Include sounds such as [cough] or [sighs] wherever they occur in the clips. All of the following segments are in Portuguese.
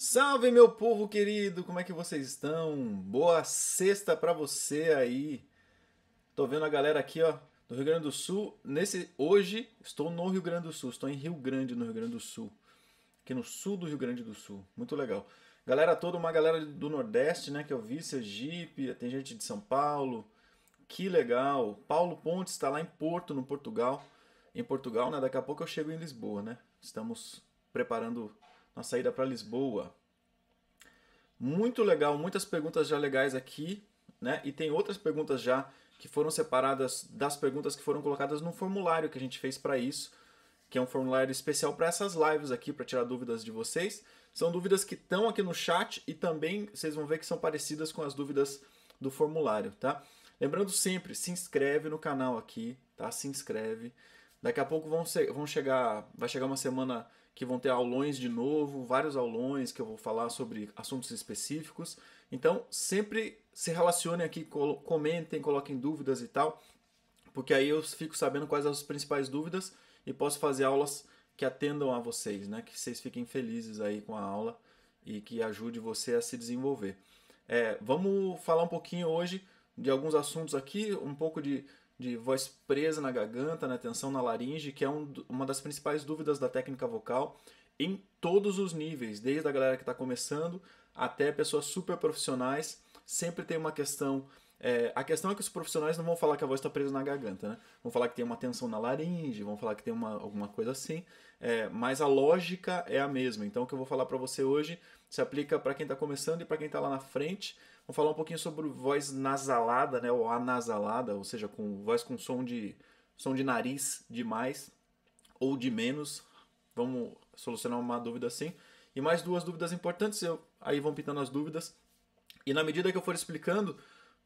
Salve meu povo querido, como é que vocês estão? Boa sexta para você aí. Tô vendo a galera aqui, ó, do Rio Grande do Sul. Nesse hoje estou no Rio Grande do Sul, estou em Rio Grande, no Rio Grande do Sul. Aqui no sul do Rio Grande do Sul. Muito legal. Galera toda, uma galera do Nordeste, né, que eu vi, Sergipe, tem gente de São Paulo. Que legal. Paulo Pontes está lá em Porto, no Portugal. Em Portugal, né? Daqui a pouco eu chego em Lisboa, né? Estamos preparando na saída para Lisboa. Muito legal, muitas perguntas já legais aqui, né? E tem outras perguntas já que foram separadas das perguntas que foram colocadas no formulário que a gente fez para isso, que é um formulário especial para essas lives aqui, para tirar dúvidas de vocês. São dúvidas que estão aqui no chat e também vocês vão ver que são parecidas com as dúvidas do formulário, tá? Lembrando sempre, se inscreve no canal aqui, tá? Se inscreve. Daqui a pouco vão, ser, vão chegar, vai chegar uma semana que vão ter aulões de novo, vários aulões que eu vou falar sobre assuntos específicos. Então, sempre se relacionem aqui, comentem, coloquem dúvidas e tal, porque aí eu fico sabendo quais as principais dúvidas e posso fazer aulas que atendam a vocês, né? Que vocês fiquem felizes aí com a aula e que ajude você a se desenvolver. É, vamos falar um pouquinho hoje de alguns assuntos aqui, um pouco de de voz presa na garganta, na tensão na laringe, que é um, uma das principais dúvidas da técnica vocal em todos os níveis, desde a galera que está começando até pessoas super profissionais. Sempre tem uma questão. É, a questão é que os profissionais não vão falar que a voz está presa na garganta, né? Vão falar que tem uma tensão na laringe, vão falar que tem uma, alguma coisa assim, é, mas a lógica é a mesma. Então, o que eu vou falar para você hoje se aplica para quem está começando e para quem está lá na frente. Vamos falar um pouquinho sobre voz nasalada, né, ou anasalada, ou seja, com voz com som de som de nariz de mais ou de menos. Vamos solucionar uma dúvida assim. E mais duas dúvidas importantes, eu, aí vão pintando as dúvidas. E na medida que eu for explicando,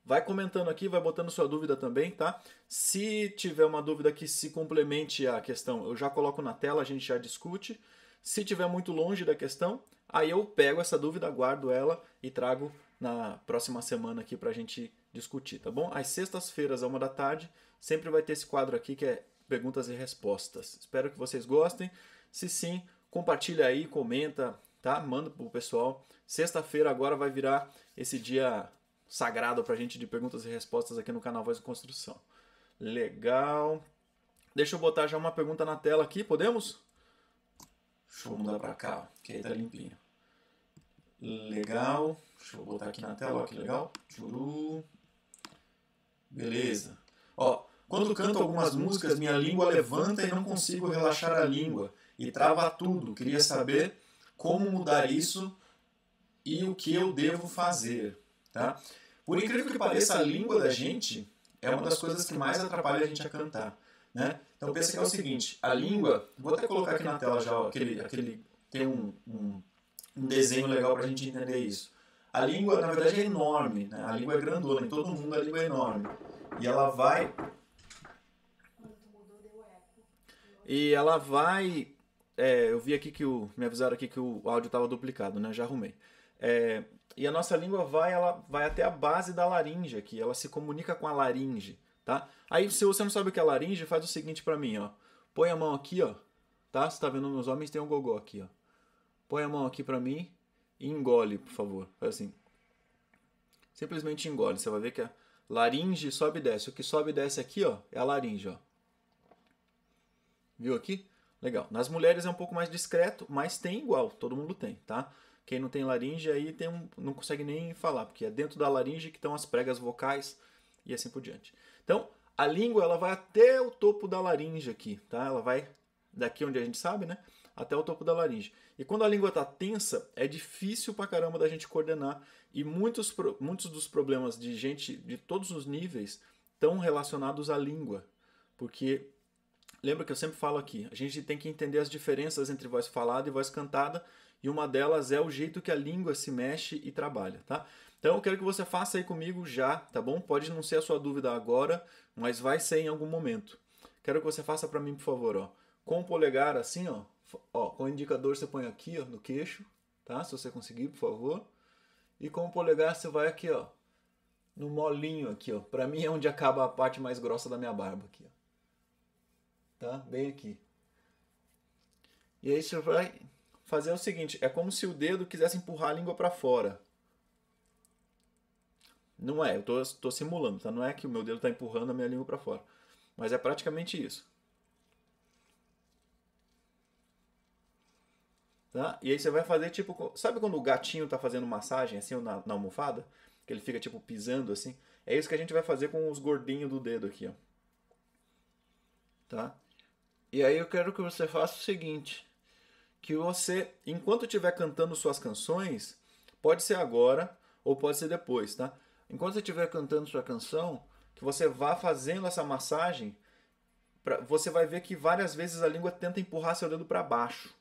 vai comentando aqui, vai botando sua dúvida também, tá? Se tiver uma dúvida que se complemente à questão, eu já coloco na tela, a gente já discute. Se tiver muito longe da questão, aí eu pego essa dúvida, guardo ela e trago na próxima semana aqui para a gente discutir, tá bom? Às sextas-feiras, à uma da tarde, sempre vai ter esse quadro aqui que é perguntas e respostas. Espero que vocês gostem. Se sim, compartilha aí, comenta, tá? Manda pro pessoal. Sexta-feira agora vai virar esse dia sagrado pra gente de perguntas e respostas aqui no canal Voz de Construção. Legal. Deixa eu botar já uma pergunta na tela aqui, podemos? Deixa eu mudar pra cá, que aí tá limpinho. Legal. Deixa eu botar aqui na tela, ó, que legal. Churu. Beleza. Ó, quando canto algumas músicas, minha língua levanta e não consigo relaxar a língua. E trava tudo. Queria saber como mudar isso e o que eu devo fazer. Tá? Por incrível que pareça, a língua da gente é uma das coisas que mais atrapalha a gente a cantar. Né? Então pensa que é o seguinte, a língua, vou até colocar aqui na tela já, ó, aquele, aquele, tem um, um, um desenho legal para a gente entender isso. A língua, na verdade, é enorme, né? a língua é grandona, em todo mundo a língua é enorme. E ela vai. E ela vai. É, eu vi aqui que o. Me avisaram aqui que o áudio estava duplicado, né? Já arrumei. É, e a nossa língua vai, ela vai até a base da laringe aqui, ela se comunica com a laringe, tá? Aí se você não sabe o que é laringe, faz o seguinte para mim, ó. Põe a mão aqui, ó, tá? Você tá vendo nos homens tem um gogó aqui, ó. Põe a mão aqui para mim e engole, por favor. Faz assim. Simplesmente engole. Você vai ver que a laringe sobe e desce. O que sobe e desce aqui, ó, é a laringe, ó. Viu aqui? Legal. Nas mulheres é um pouco mais discreto, mas tem igual. Todo mundo tem, tá? Quem não tem laringe aí tem um, não consegue nem falar, porque é dentro da laringe que estão as pregas vocais e assim por diante. Então, a língua ela vai até o topo da laringe aqui, tá? Ela vai daqui onde a gente sabe, né? Até o topo da laringe. E quando a língua está tensa, é difícil pra caramba da gente coordenar. E muitos, muitos dos problemas de gente de todos os níveis estão relacionados à língua. Porque, lembra que eu sempre falo aqui, a gente tem que entender as diferenças entre voz falada e voz cantada. E uma delas é o jeito que a língua se mexe e trabalha, tá? Então eu quero que você faça aí comigo já, tá bom? Pode não ser a sua dúvida agora, mas vai ser em algum momento. Quero que você faça para mim, por favor, ó. Com o polegar assim, ó, Ó, com o indicador você põe aqui, ó, no queixo, tá? Se você conseguir, por favor. E com o polegar você vai aqui, ó, no molinho aqui, ó. Pra mim é onde acaba a parte mais grossa da minha barba aqui, ó. Tá? Bem aqui. E aí você vai fazer o seguinte: é como se o dedo quisesse empurrar a língua para fora. Não é, eu tô, tô simulando, tá? Não é que o meu dedo está empurrando a minha língua para fora. Mas é praticamente isso. Tá? E aí você vai fazer tipo. Sabe quando o gatinho tá fazendo massagem assim na, na almofada? Que ele fica tipo pisando assim? É isso que a gente vai fazer com os gordinhos do dedo aqui, ó. Tá? E aí eu quero que você faça o seguinte que você, enquanto estiver cantando suas canções, pode ser agora ou pode ser depois, tá? Enquanto você estiver cantando sua canção, que você vá fazendo essa massagem, pra, você vai ver que várias vezes a língua tenta empurrar seu dedo para baixo.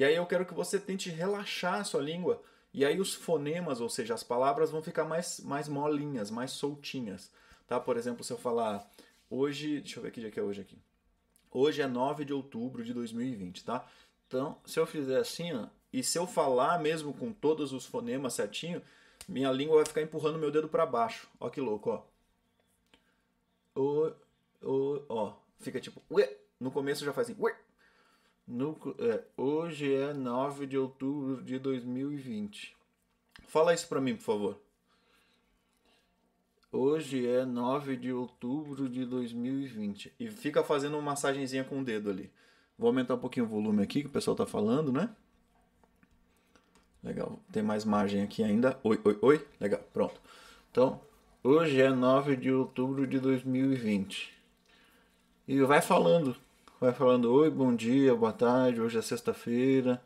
E aí eu quero que você tente relaxar a sua língua, e aí os fonemas, ou seja, as palavras vão ficar mais, mais molinhas, mais soltinhas. Tá? Por exemplo, se eu falar hoje, deixa eu ver que dia que é hoje aqui. Hoje é 9 de outubro de 2020, tá? Então, se eu fizer assim, ó, e se eu falar mesmo com todos os fonemas certinho, minha língua vai ficar empurrando meu dedo para baixo. Ó que louco, ó. O, o, ó, fica tipo, ué. no começo já faz assim, ué. No, é, hoje é 9 de outubro de 2020. Fala isso para mim, por favor. Hoje é 9 de outubro de 2020. E fica fazendo uma massagenzinha com o dedo ali. Vou aumentar um pouquinho o volume aqui que o pessoal está falando, né? Legal. Tem mais margem aqui ainda. Oi, oi, oi. Legal. Pronto. Então, hoje é 9 de outubro de 2020. E vai falando. Vai falando: Oi, bom dia, boa tarde. Hoje é sexta-feira.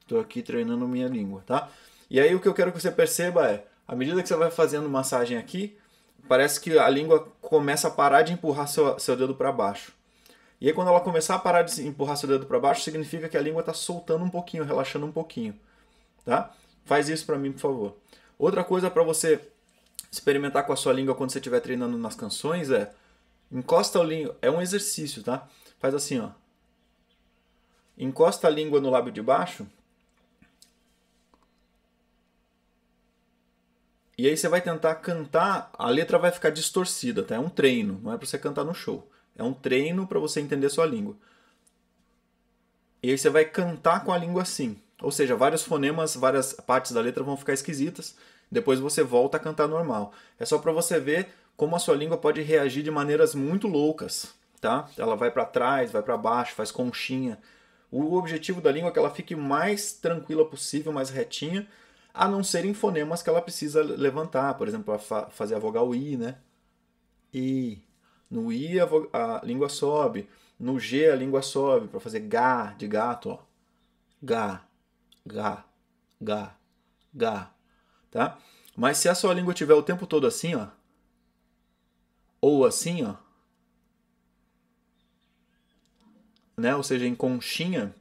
Estou aqui treinando minha língua, tá? E aí o que eu quero que você perceba é: à medida que você vai fazendo massagem aqui, parece que a língua começa a parar de empurrar seu, seu dedo para baixo. E aí, quando ela começar a parar de empurrar seu dedo para baixo, significa que a língua está soltando um pouquinho, relaxando um pouquinho. Tá? Faz isso para mim, por favor. Outra coisa para você experimentar com a sua língua quando você estiver treinando nas canções é encosta o língua, é um exercício, tá? Faz assim, ó. Encosta a língua no lábio de baixo. E aí você vai tentar cantar, a letra vai ficar distorcida, tá? É um treino, não é para você cantar no show. É um treino para você entender sua língua. E aí você vai cantar com a língua assim. Ou seja, vários fonemas, várias partes da letra vão ficar esquisitas. Depois você volta a cantar normal. É só para você ver como a sua língua pode reagir de maneiras muito loucas, tá? Ela vai para trás, vai para baixo, faz conchinha. O objetivo da língua é que ela fique mais tranquila possível, mais retinha, a não ser em fonemas que ela precisa levantar, por exemplo, para fazer a vogal i, né? I. No I a, a, língua sobe. No G a língua sobe para fazer Gá de gato, ó. Gá, Gá, Gá, Gá. Tá? Mas se a sua língua tiver o tempo todo assim, ó. Ou assim, ó. Né? Ou seja, em conchinha,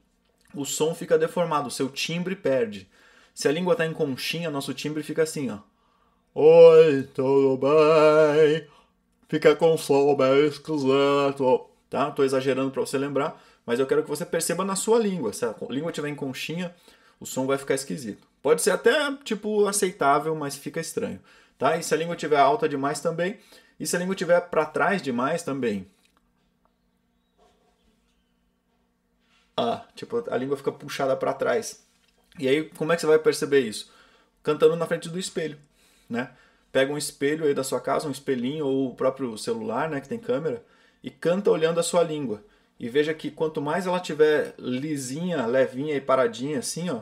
o som fica deformado, o seu timbre perde. Se a língua está em conchinha, nosso timbre fica assim, ó. Oi, tudo bem? fica com som bem esquisito. Tá? Tô exagerando para você lembrar, mas eu quero que você perceba na sua língua. Se a língua estiver em conchinha, o som vai ficar esquisito. Pode ser até tipo aceitável, mas fica estranho, tá? E se a língua estiver alta demais também, e se a língua estiver para trás demais também. Ah, tipo, a língua fica puxada para trás. E aí, como é que você vai perceber isso? Cantando na frente do espelho, né? pega um espelho aí da sua casa, um espelhinho ou o próprio celular, né, que tem câmera, e canta olhando a sua língua. E veja que quanto mais ela tiver lisinha, levinha e paradinha assim, ó,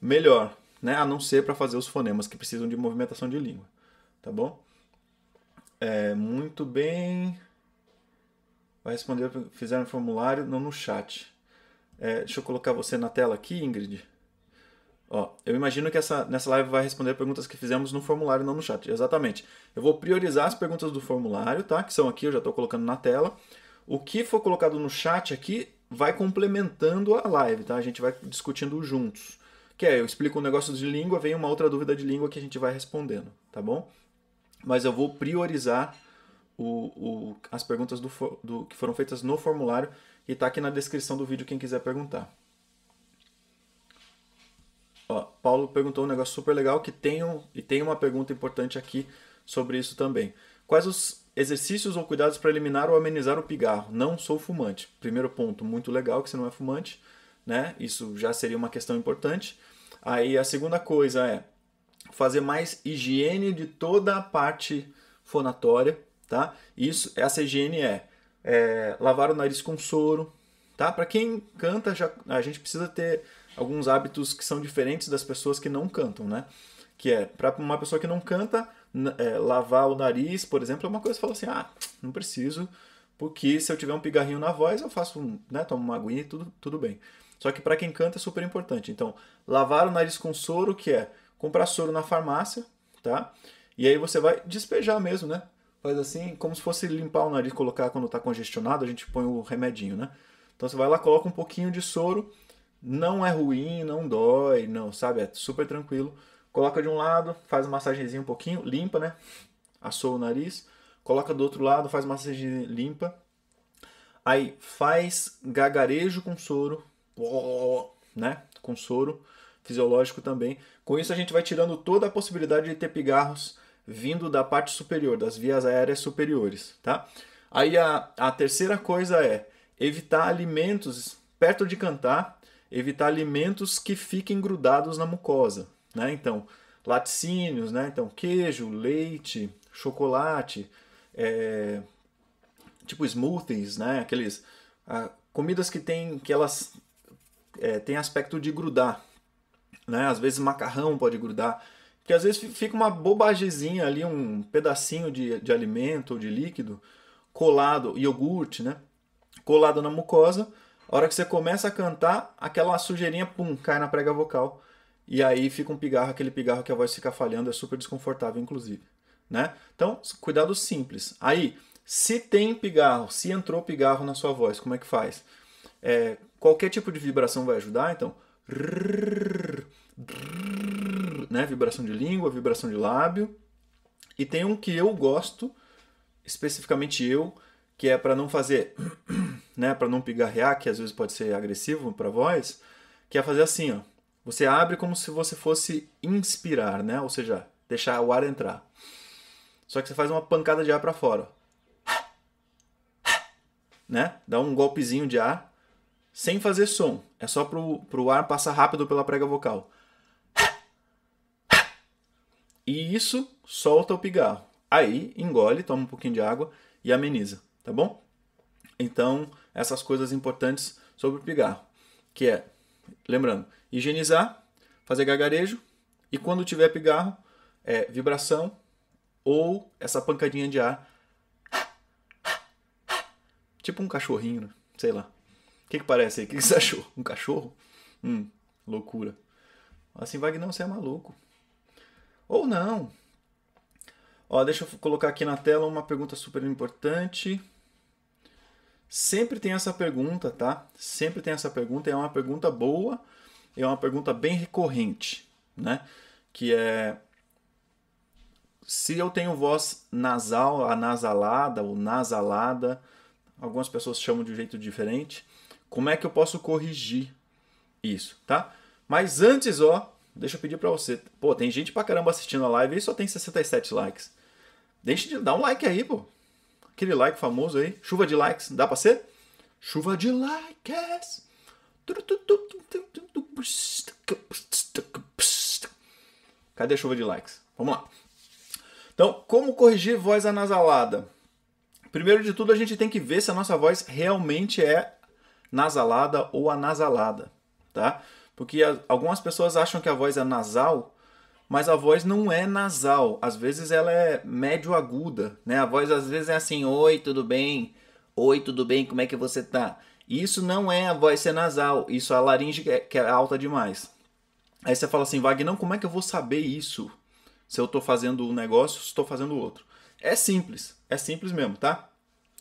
melhor, né? A não ser para fazer os fonemas que precisam de movimentação de língua, tá bom? É, muito bem. Vai responder, fizeram formulário, não no chat. É, deixa eu colocar você na tela aqui, Ingrid. Ó, eu imagino que essa, nessa live vai responder perguntas que fizemos no formulário, não no chat. Exatamente. Eu vou priorizar as perguntas do formulário, tá? Que são aqui, eu já estou colocando na tela. O que for colocado no chat aqui vai complementando a live, tá? A gente vai discutindo juntos. Que é, eu explico um negócio de língua, vem uma outra dúvida de língua que a gente vai respondendo, tá bom? Mas eu vou priorizar o, o, as perguntas do, do, que foram feitas no formulário e tá aqui na descrição do vídeo quem quiser perguntar. Ó, Paulo perguntou um negócio super legal que tem um, e tem uma pergunta importante aqui sobre isso também. Quais os exercícios ou cuidados para eliminar ou amenizar o pigarro? Não sou fumante. Primeiro ponto, muito legal que você não é fumante. né? Isso já seria uma questão importante. Aí a segunda coisa é fazer mais higiene de toda a parte fonatória, tá? Isso, essa higiene é, é lavar o nariz com soro, tá? Para quem canta, já, a gente precisa ter alguns hábitos que são diferentes das pessoas que não cantam, né? Que é, para uma pessoa que não canta, é, lavar o nariz, por exemplo, é uma coisa que fala assim, ah, não preciso, porque se eu tiver um pigarrinho na voz, eu faço, né, tomo uma aguinha e tudo, tudo bem. Só que para quem canta é super importante. Então, lavar o nariz com soro, que é comprar soro na farmácia, tá? E aí você vai despejar mesmo, né? Faz assim, como se fosse limpar o nariz, colocar quando está congestionado, a gente põe o remedinho, né? Então você vai lá, coloca um pouquinho de soro, não é ruim, não dói, não, sabe? É super tranquilo. Coloca de um lado, faz uma massagenzinha um pouquinho, limpa, né? Assou o nariz. Coloca do outro lado, faz massagem limpa. Aí faz gagarejo com soro, né? Com soro fisiológico também. Com isso a gente vai tirando toda a possibilidade de ter pigarros vindo da parte superior, das vias aéreas superiores, tá? Aí a, a terceira coisa é evitar alimentos perto de cantar, evitar alimentos que fiquem grudados na mucosa, né? Então, laticínios, né? Então, queijo, leite, chocolate, é, tipo smoothies, né? Aqueles ah, comidas que tem que elas é, têm aspecto de grudar, né? Às vezes macarrão pode grudar, porque às vezes fica uma bobagezinha ali, um pedacinho de, de alimento ou de líquido colado, iogurte, né? Colado na mucosa. A hora que você começa a cantar, aquela sujeirinha, pum, cai na prega vocal. E aí fica um pigarro, aquele pigarro que a voz fica falhando, é super desconfortável, inclusive. Né? Então, cuidado simples. Aí, se tem pigarro, se entrou pigarro na sua voz, como é que faz? É, qualquer tipo de vibração vai ajudar, então né? Vibração de língua, vibração de lábio. E tem um que eu gosto, especificamente eu, que é para não fazer, [clears throat] né, para não pigarrear, que às vezes pode ser agressivo para voz, que é fazer assim, ó. Você abre como se você fosse inspirar, né? Ou seja, deixar o ar entrar. Só que você faz uma pancada de ar para fora. [clears throat] Né? Dá um golpezinho de ar sem fazer som. É só pro, pro ar passar rápido pela prega vocal. E isso solta o pigarro. Aí engole, toma um pouquinho de água e ameniza, tá bom? Então, essas coisas importantes sobre o pigarro, que é, lembrando, higienizar, fazer gargarejo e quando tiver pigarro, é vibração ou essa pancadinha de ar. Tipo um cachorrinho, né? sei lá que, que parece aí? O que, que você achou? Um cachorro? Hum, loucura. Assim, Wagner, você é maluco. Ou não. Ó, deixa eu colocar aqui na tela uma pergunta super importante. Sempre tem essa pergunta, tá? Sempre tem essa pergunta. É uma pergunta boa, é uma pergunta bem recorrente, né? Que é se eu tenho voz nasal, anasalada ou nasalada, algumas pessoas chamam de um jeito diferente. Como é que eu posso corrigir isso, tá? Mas antes, ó, deixa eu pedir para você. Pô, tem gente pra caramba assistindo a live e só tem 67 likes. Deixa de dar um like aí, pô. Aquele like famoso aí. Chuva de likes. Dá pra ser? Chuva de likes. Cadê a chuva de likes? Vamos lá. Então, como corrigir voz anasalada? Primeiro de tudo, a gente tem que ver se a nossa voz realmente é nasalada ou anasalada, tá? Porque algumas pessoas acham que a voz é nasal, mas a voz não é nasal. Às vezes ela é médio aguda, né? A voz às vezes é assim: "Oi, tudo bem? Oi, tudo bem? Como é que você tá?" Isso não é a voz ser nasal, isso é a laringe que é, que é alta demais. Aí você fala assim: "Wagner, como é que eu vou saber isso? Se eu estou fazendo um negócio, se estou fazendo outro?" É simples, é simples mesmo, tá?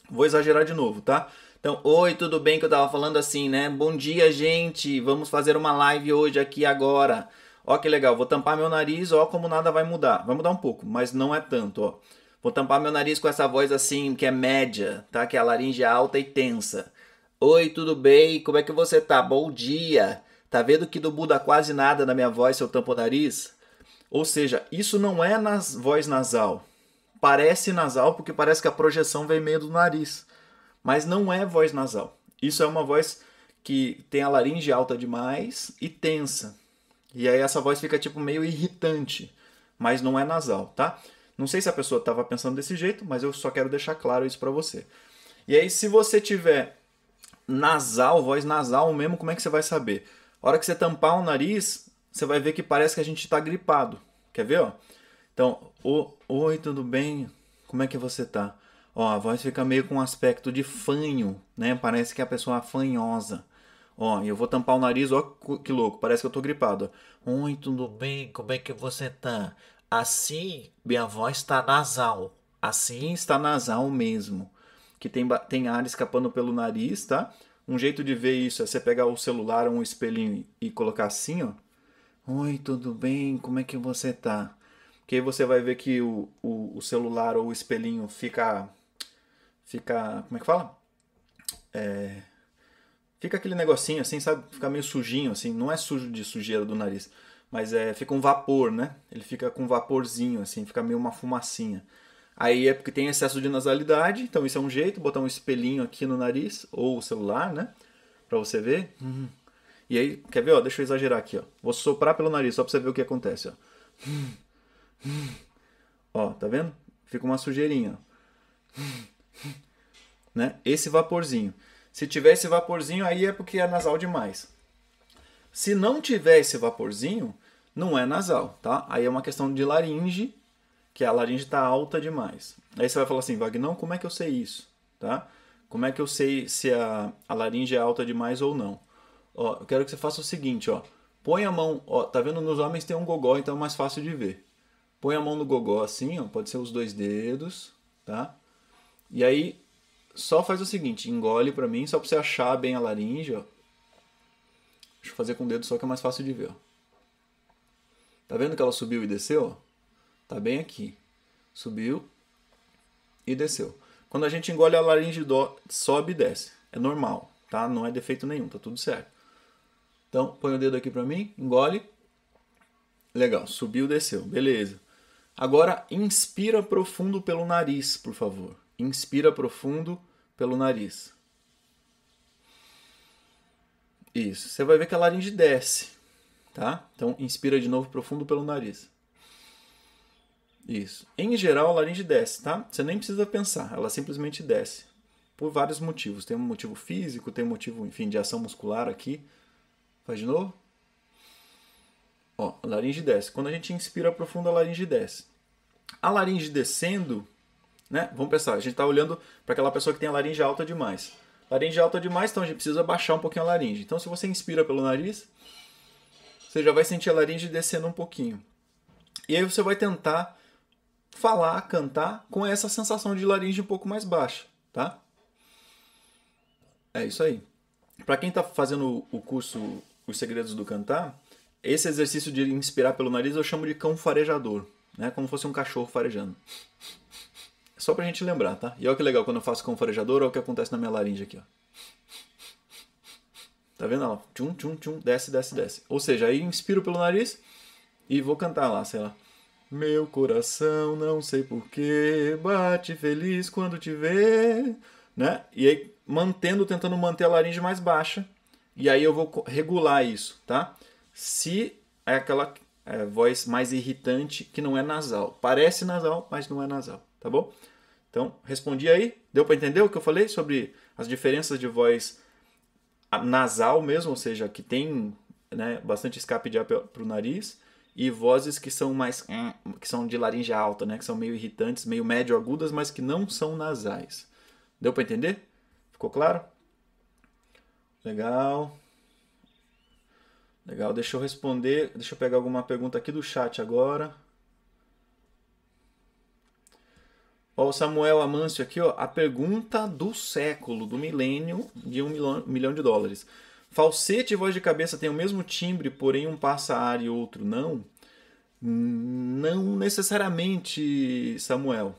Vou exagerar de novo, tá? Então, oi, tudo bem? Que eu tava falando assim, né? Bom dia, gente. Vamos fazer uma live hoje aqui agora. Ó que legal, vou tampar meu nariz, ó como nada vai mudar. Vai mudar um pouco, mas não é tanto, ó. Vou tampar meu nariz com essa voz assim, que é média, tá? Que é a laringe alta e tensa. Oi, tudo bem? Como é que você tá? Bom dia. Tá vendo que não muda quase nada na minha voz se eu tampo o nariz? Ou seja, isso não é nas voz nasal. Parece nasal porque parece que a projeção vem meio do nariz mas não é voz nasal. Isso é uma voz que tem a laringe alta demais e tensa. E aí essa voz fica tipo meio irritante, mas não é nasal, tá? Não sei se a pessoa estava pensando desse jeito, mas eu só quero deixar claro isso para você. E aí se você tiver nasal, voz nasal mesmo, como é que você vai saber? A hora que você tampar o nariz, você vai ver que parece que a gente está gripado. Quer ver, ó? Então, oi, tudo bem? Como é que você tá? Ó, a voz fica meio com um aspecto de fanho, né? Parece que a pessoa é fanhosa. Ó, eu vou tampar o nariz, ó, que louco, parece que eu tô gripado. Oi, tudo bem? Como é que você tá? Assim, minha voz tá nasal. Assim está nasal mesmo. Que tem, tem ar escapando pelo nariz, tá? Um jeito de ver isso é você pegar o celular ou um espelhinho e colocar assim, ó. Oi, tudo bem? Como é que você tá? Que aí você vai ver que o, o, o celular ou o espelhinho fica. Fica. Como é que fala? É, fica aquele negocinho assim, sabe? Fica meio sujinho, assim. Não é sujo de sujeira do nariz, mas é, fica um vapor, né? Ele fica com um vaporzinho, assim, fica meio uma fumacinha. Aí é porque tem excesso de nasalidade, então isso é um jeito, botar um espelhinho aqui no nariz, ou o celular, né? Pra você ver. Uhum. E aí, quer ver? Ó, deixa eu exagerar aqui, ó. Vou soprar pelo nariz, só pra você ver o que acontece, ó. Ó, tá vendo? Fica uma sujeirinha. Né? Esse vaporzinho. Se tiver esse vaporzinho, aí é porque é nasal demais. Se não tiver esse vaporzinho, não é nasal, tá? Aí é uma questão de laringe, que a laringe está alta demais. Aí você vai falar assim, Vagnão, como é que eu sei isso? Tá? Como é que eu sei se a, a laringe é alta demais ou não? Ó, eu quero que você faça o seguinte, ó. Põe a mão, ó, tá vendo? Nos homens tem um gogó, então é mais fácil de ver. Põe a mão no gogó assim, ó, pode ser os dois dedos, tá? E aí só faz o seguinte, engole para mim, só para você achar bem a laringe, ó. Deixa eu fazer com o dedo só que é mais fácil de ver, ó. Tá vendo que ela subiu e desceu? Tá bem aqui. Subiu e desceu. Quando a gente engole a laringe do, sobe e desce. É normal, tá? Não é defeito nenhum, tá tudo certo. Então, põe o dedo aqui para mim, engole. Legal, subiu, desceu, beleza. Agora, inspira profundo pelo nariz, por favor. Inspira profundo pelo nariz. Isso. Você vai ver que a laringe desce, tá? Então, inspira de novo profundo pelo nariz. Isso. Em geral, a laringe desce, tá? Você nem precisa pensar, ela simplesmente desce. Por vários motivos. Tem um motivo físico, tem um motivo, enfim, de ação muscular aqui. Faz de novo. Ó, a laringe desce. Quando a gente inspira profundo, a laringe desce. A laringe descendo, né? Vamos pensar, a gente está olhando para aquela pessoa que tem a laringe alta demais. Laringe alta demais, então a gente precisa baixar um pouquinho a laringe. Então, se você inspira pelo nariz, você já vai sentir a laringe descendo um pouquinho. E aí você vai tentar falar, cantar com essa sensação de laringe um pouco mais baixa, tá? É isso aí. Para quem está fazendo o curso os Segredos do Cantar, esse exercício de inspirar pelo nariz eu chamo de cão farejador, né? Como se fosse um cachorro farejando. Só pra gente lembrar, tá? E olha que legal, quando eu faço cão farejador, olha o que acontece na minha laringe aqui, ó. Tá vendo ela? Tchum, tchum, tchum, desce, desce, desce. Ou seja, aí inspiro pelo nariz e vou cantar lá, sei lá. Meu coração, não sei porquê, bate feliz quando te vê, né? E aí, mantendo, tentando manter a laringe mais baixa, e aí eu vou regular isso, tá? Se é aquela é, voz mais irritante que não é nasal. Parece nasal, mas não é nasal, tá bom? Então, respondi aí. Deu para entender o que eu falei sobre as diferenças de voz nasal mesmo, ou seja, que tem né, bastante escape de ar para o nariz, e vozes que são mais que são de laringe alta, né, que são meio irritantes, meio médio agudas, mas que não são nasais. Deu para entender? Ficou claro? Legal. Legal, deixa eu responder. Deixa eu pegar alguma pergunta aqui do chat agora. Ó, o Samuel Amâncio aqui, ó. A pergunta do século, do milênio, de um milhão, milhão de dólares. Falsete e voz de cabeça têm o mesmo timbre, porém um passa ar e outro não? Não necessariamente, Samuel.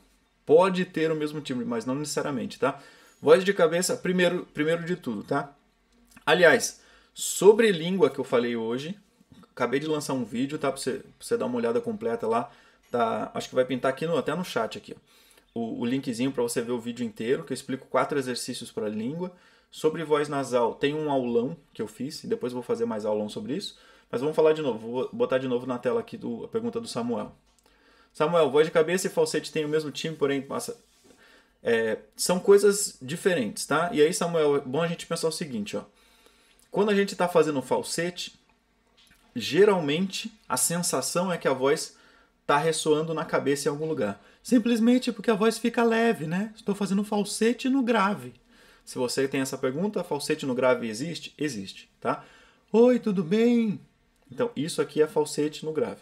Pode ter o mesmo timbre, mas não necessariamente, tá? Voz de cabeça, primeiro, primeiro de tudo, tá? Aliás, sobre língua que eu falei hoje, acabei de lançar um vídeo, tá? Pra você, pra você dar uma olhada completa lá. Tá? Acho que vai pintar aqui no, até no chat aqui, ó. O, o linkzinho para você ver o vídeo inteiro, que eu explico quatro exercícios para língua. Sobre voz nasal, tem um aulão que eu fiz, e depois vou fazer mais aulão sobre isso. Mas vamos falar de novo, vou botar de novo na tela aqui do, a pergunta do Samuel. Samuel, voz de cabeça e falsete tem o mesmo time, porém passa. É, são coisas diferentes, tá? E aí, Samuel, é bom a gente pensar o seguinte, ó. Quando a gente está fazendo falsete, geralmente a sensação é que a voz está ressoando na cabeça em algum lugar. Simplesmente porque a voz fica leve, né? Estou fazendo falsete no grave. Se você tem essa pergunta, falsete no grave existe? Existe, tá? Oi, tudo bem? Então, isso aqui é falsete no grave.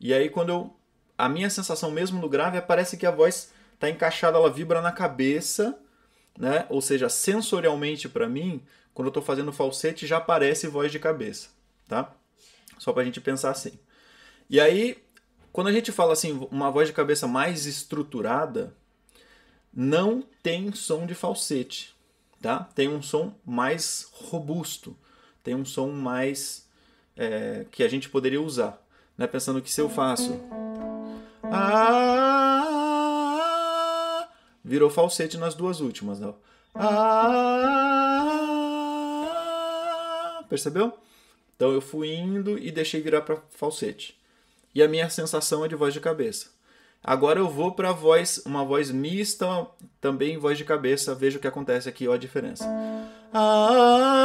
E aí, quando eu. A minha sensação mesmo no grave é parece que a voz está encaixada, ela vibra na cabeça, né? Ou seja, sensorialmente para mim, quando eu estou fazendo falsete, já aparece voz de cabeça, tá? Só para a gente pensar assim. E aí, quando a gente fala assim, uma voz de cabeça mais estruturada, não tem som de falsete, tá? Tem um som mais robusto, tem um som mais é, que a gente poderia usar, né? Pensando que se eu faço ah, virou falsete nas duas últimas, não? Ah, percebeu? Então eu fui indo e deixei virar para falsete e a minha sensação é de voz de cabeça. Agora eu vou para voz, uma voz mista, também voz de cabeça. Veja o que acontece aqui, olha a diferença. Ah,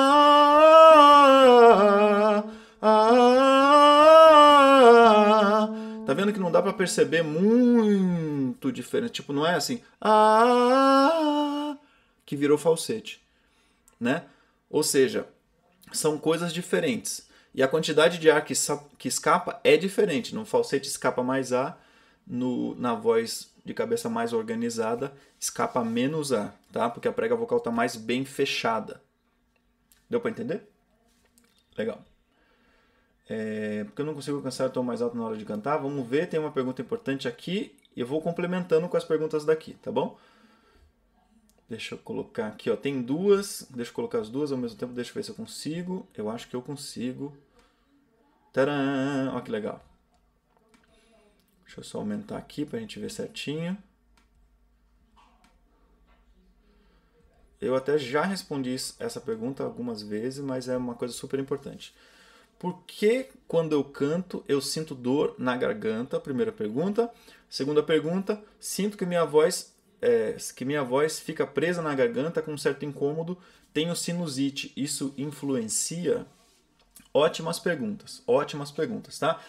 ah, tá vendo que não dá para perceber muito diferente? Tipo, não é assim, ah, que virou falsete, né? Ou seja, são coisas diferentes. E a quantidade de ar que, que escapa é diferente. No falsete escapa mais ar, no, na voz de cabeça mais organizada escapa menos ar, tá? Porque a prega vocal está mais bem fechada. Deu para entender? Legal. É, porque eu não consigo alcançar o tom mais alto na hora de cantar. Vamos ver, tem uma pergunta importante aqui. Eu vou complementando com as perguntas daqui, tá bom? Deixa eu colocar aqui, ó. Tem duas. Deixa eu colocar as duas ao mesmo tempo. Deixa eu ver se eu consigo. Eu acho que eu consigo. Tcharam! Olha que legal. Deixa eu só aumentar aqui para a gente ver certinho. Eu até já respondi essa pergunta algumas vezes, mas é uma coisa super importante. Por que quando eu canto eu sinto dor na garganta? Primeira pergunta. Segunda pergunta, sinto que minha voz é, que minha voz fica presa na garganta com um certo incômodo, tenho sinusite, isso influencia? Ótimas perguntas, ótimas perguntas, tá?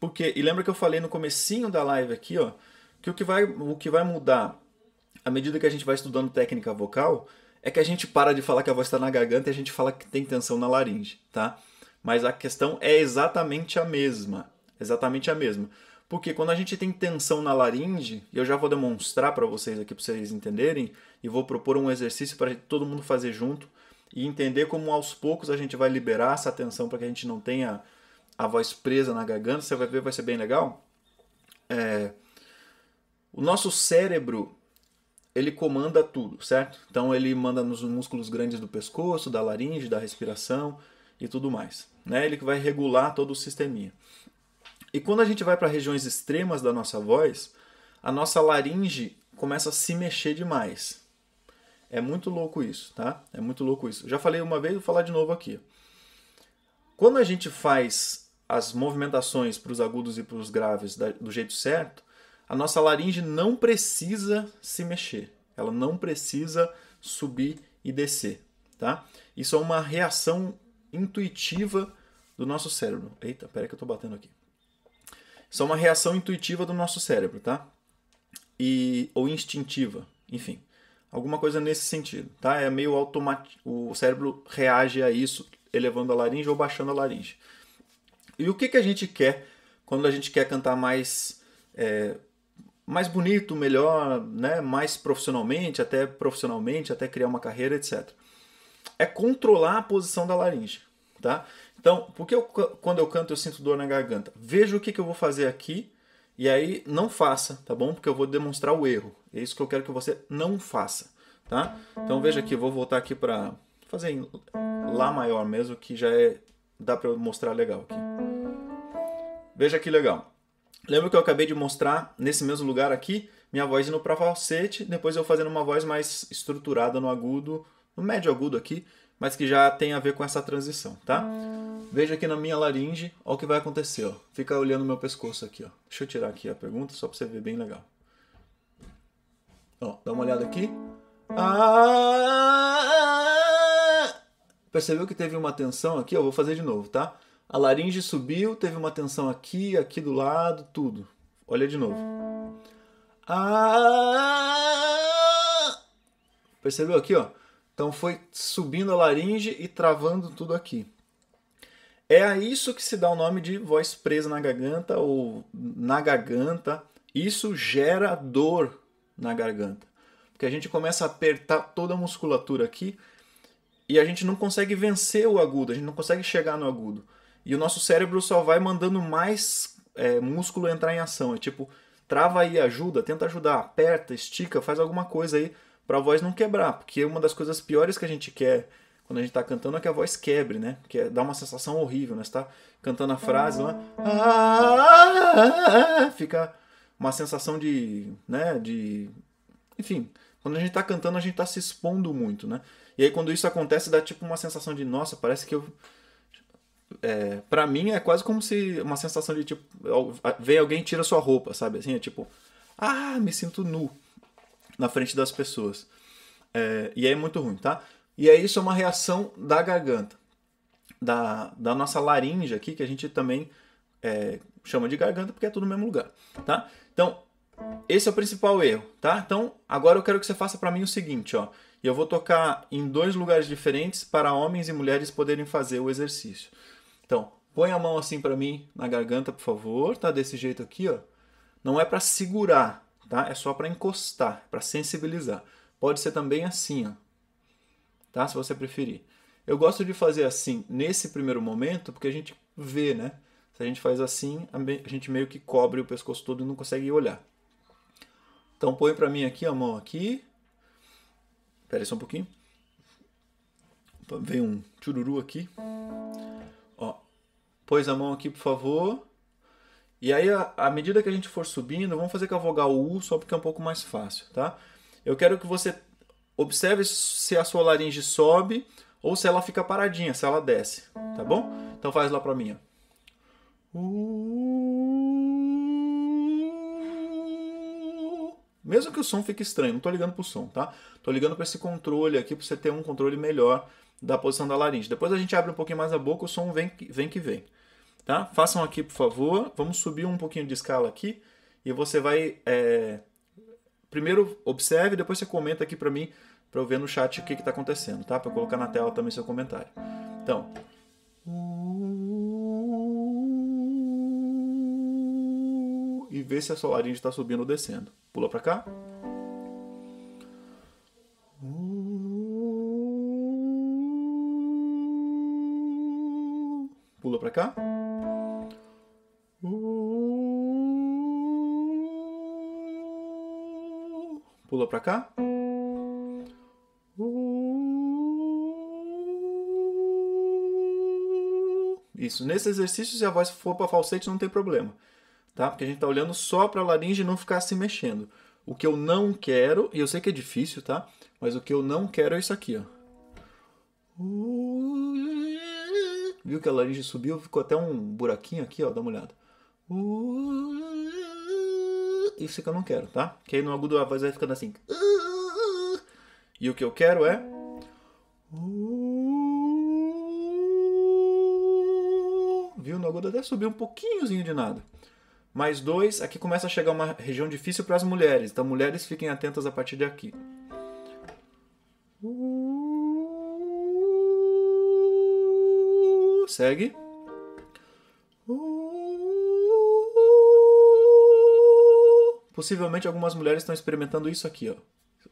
Porque, e lembra que eu falei no comecinho da live aqui, ó, que o que vai, o que vai mudar à medida que a gente vai estudando técnica vocal é que a gente para de falar que a voz está na garganta e a gente fala que tem tensão na laringe, tá? Mas a questão é exatamente a mesma, exatamente a mesma. Porque quando a gente tem tensão na laringe, e eu já vou demonstrar para vocês aqui para vocês entenderem, e vou propor um exercício para todo mundo fazer junto e entender como aos poucos a gente vai liberar essa tensão para que a gente não tenha a voz presa na garganta. Você vai ver, vai ser bem legal. É... O nosso cérebro ele comanda tudo, certo? Então ele manda nos músculos grandes do pescoço, da laringe, da respiração e tudo mais. Né? Ele que vai regular todo o sisteminha. E quando a gente vai para regiões extremas da nossa voz, a nossa laringe começa a se mexer demais. É muito louco isso, tá? É muito louco isso. Já falei uma vez, vou falar de novo aqui. Quando a gente faz as movimentações para os agudos e para os graves do jeito certo, a nossa laringe não precisa se mexer. Ela não precisa subir e descer, tá? Isso é uma reação intuitiva do nosso cérebro. Eita, peraí que eu estou batendo aqui. Isso é uma reação intuitiva do nosso cérebro, tá? E, ou instintiva, enfim. Alguma coisa nesse sentido, tá? É meio automático. O cérebro reage a isso elevando a laringe ou baixando a laringe. E o que, que a gente quer quando a gente quer cantar mais é, mais bonito, melhor, né? mais profissionalmente, até profissionalmente, até criar uma carreira, etc. É controlar a posição da laringe, tá? Então, porque eu, quando eu canto eu sinto dor na garganta? Veja o que, que eu vou fazer aqui e aí não faça, tá bom? Porque eu vou demonstrar o erro. É isso que eu quero que você não faça, tá? Então veja aqui, eu vou voltar aqui para fazer em Lá maior mesmo, que já é dá para mostrar legal aqui. Veja que legal. Lembra que eu acabei de mostrar nesse mesmo lugar aqui, minha voz indo para falsete, depois eu fazendo uma voz mais estruturada no agudo no médio agudo aqui, mas que já tem a ver com essa transição, tá? Veja aqui na minha laringe, ó o que vai acontecer, ó. Fica olhando meu pescoço aqui, ó. Deixa eu tirar aqui a pergunta só para você ver bem legal. Ó, dá uma olhada aqui. Ah! Percebeu que teve uma tensão aqui? Eu vou fazer de novo, tá? A laringe subiu, teve uma tensão aqui, aqui do lado, tudo. Olha de novo. Ah! Percebeu aqui, ó? Então foi subindo a laringe e travando tudo aqui. É a isso que se dá o nome de voz presa na garganta ou na garganta. Isso gera dor na garganta. Porque a gente começa a apertar toda a musculatura aqui e a gente não consegue vencer o agudo, a gente não consegue chegar no agudo. E o nosso cérebro só vai mandando mais é, músculo entrar em ação. É tipo, trava aí, ajuda, tenta ajudar, aperta, estica, faz alguma coisa aí para a voz não quebrar. Porque uma das coisas piores que a gente quer quando a gente está cantando é que a voz quebre, né? Que é, dá uma sensação horrível, né? Você tá cantando a frase lá, ah, fica uma sensação de, né? De, enfim, quando a gente está cantando a gente está se expondo muito, né? E aí quando isso acontece dá tipo uma sensação de, nossa, parece que eu é, para mim é quase como se uma sensação de tipo vem alguém tira sua roupa, sabe? Assim, é tipo, ah, me sinto nu na frente das pessoas. É, e é muito ruim, tá? E aí isso é uma reação da garganta, da, da nossa laringe aqui, que a gente também é, chama de garganta porque é tudo no mesmo lugar, tá? Então, esse é o principal erro, tá? Então, agora eu quero que você faça para mim o seguinte, ó. E eu vou tocar em dois lugares diferentes para homens e mulheres poderem fazer o exercício. Então, põe a mão assim para mim na garganta, por favor, tá? Desse jeito aqui, ó. Não é para segurar, tá? É só para encostar, para sensibilizar. Pode ser também assim, ó. Tá? Se você preferir. Eu gosto de fazer assim nesse primeiro momento, porque a gente vê, né? Se a gente faz assim, a gente meio que cobre o pescoço todo e não consegue olhar. Então põe para mim aqui a mão aqui. Espera só um pouquinho. Vem um chururu aqui. Ó, pôs a mão aqui, por favor. E aí, à medida que a gente for subindo, vamos fazer com a vogal U, só porque é um pouco mais fácil, tá? Eu quero que você observe se a sua laringe sobe ou se ela fica paradinha, se ela desce, tá bom? Então faz lá pra mim, ó. Mesmo que o som fique estranho, não estou ligando para o som, tá? Estou ligando para esse controle aqui, para você ter um controle melhor da posição da laringe. Depois a gente abre um pouquinho mais a boca, o som vem, vem que vem. Tá? Façam aqui, por favor. Vamos subir um pouquinho de escala aqui. E você vai... É... Primeiro observe, depois você comenta aqui para mim, para eu ver no chat o que está acontecendo, tá? Para colocar na tela também seu comentário. Então... E ver se a sua laringe está subindo ou descendo. Pula para cá. Pula para cá. Pula para cá. Isso. Nesse exercício, se a voz for para falsete, não tem problema. Tá? Porque a gente está olhando só para a laringe e não ficar se mexendo. O que eu não quero, e eu sei que é difícil, tá? Mas o que eu não quero é isso aqui, ó. Viu que a laringe subiu? Ficou até um buraquinho aqui, ó. Dá uma olhada. Isso que eu não quero, tá? Que aí no agudo a voz vai ficando assim. E o que eu quero é. Viu? No agudo até subiu um pouquinhozinho de nada. Mais dois, aqui começa a chegar uma região difícil para as mulheres. Então, mulheres fiquem atentas a partir de aqui. Segue. Possivelmente algumas mulheres estão experimentando isso aqui, ó.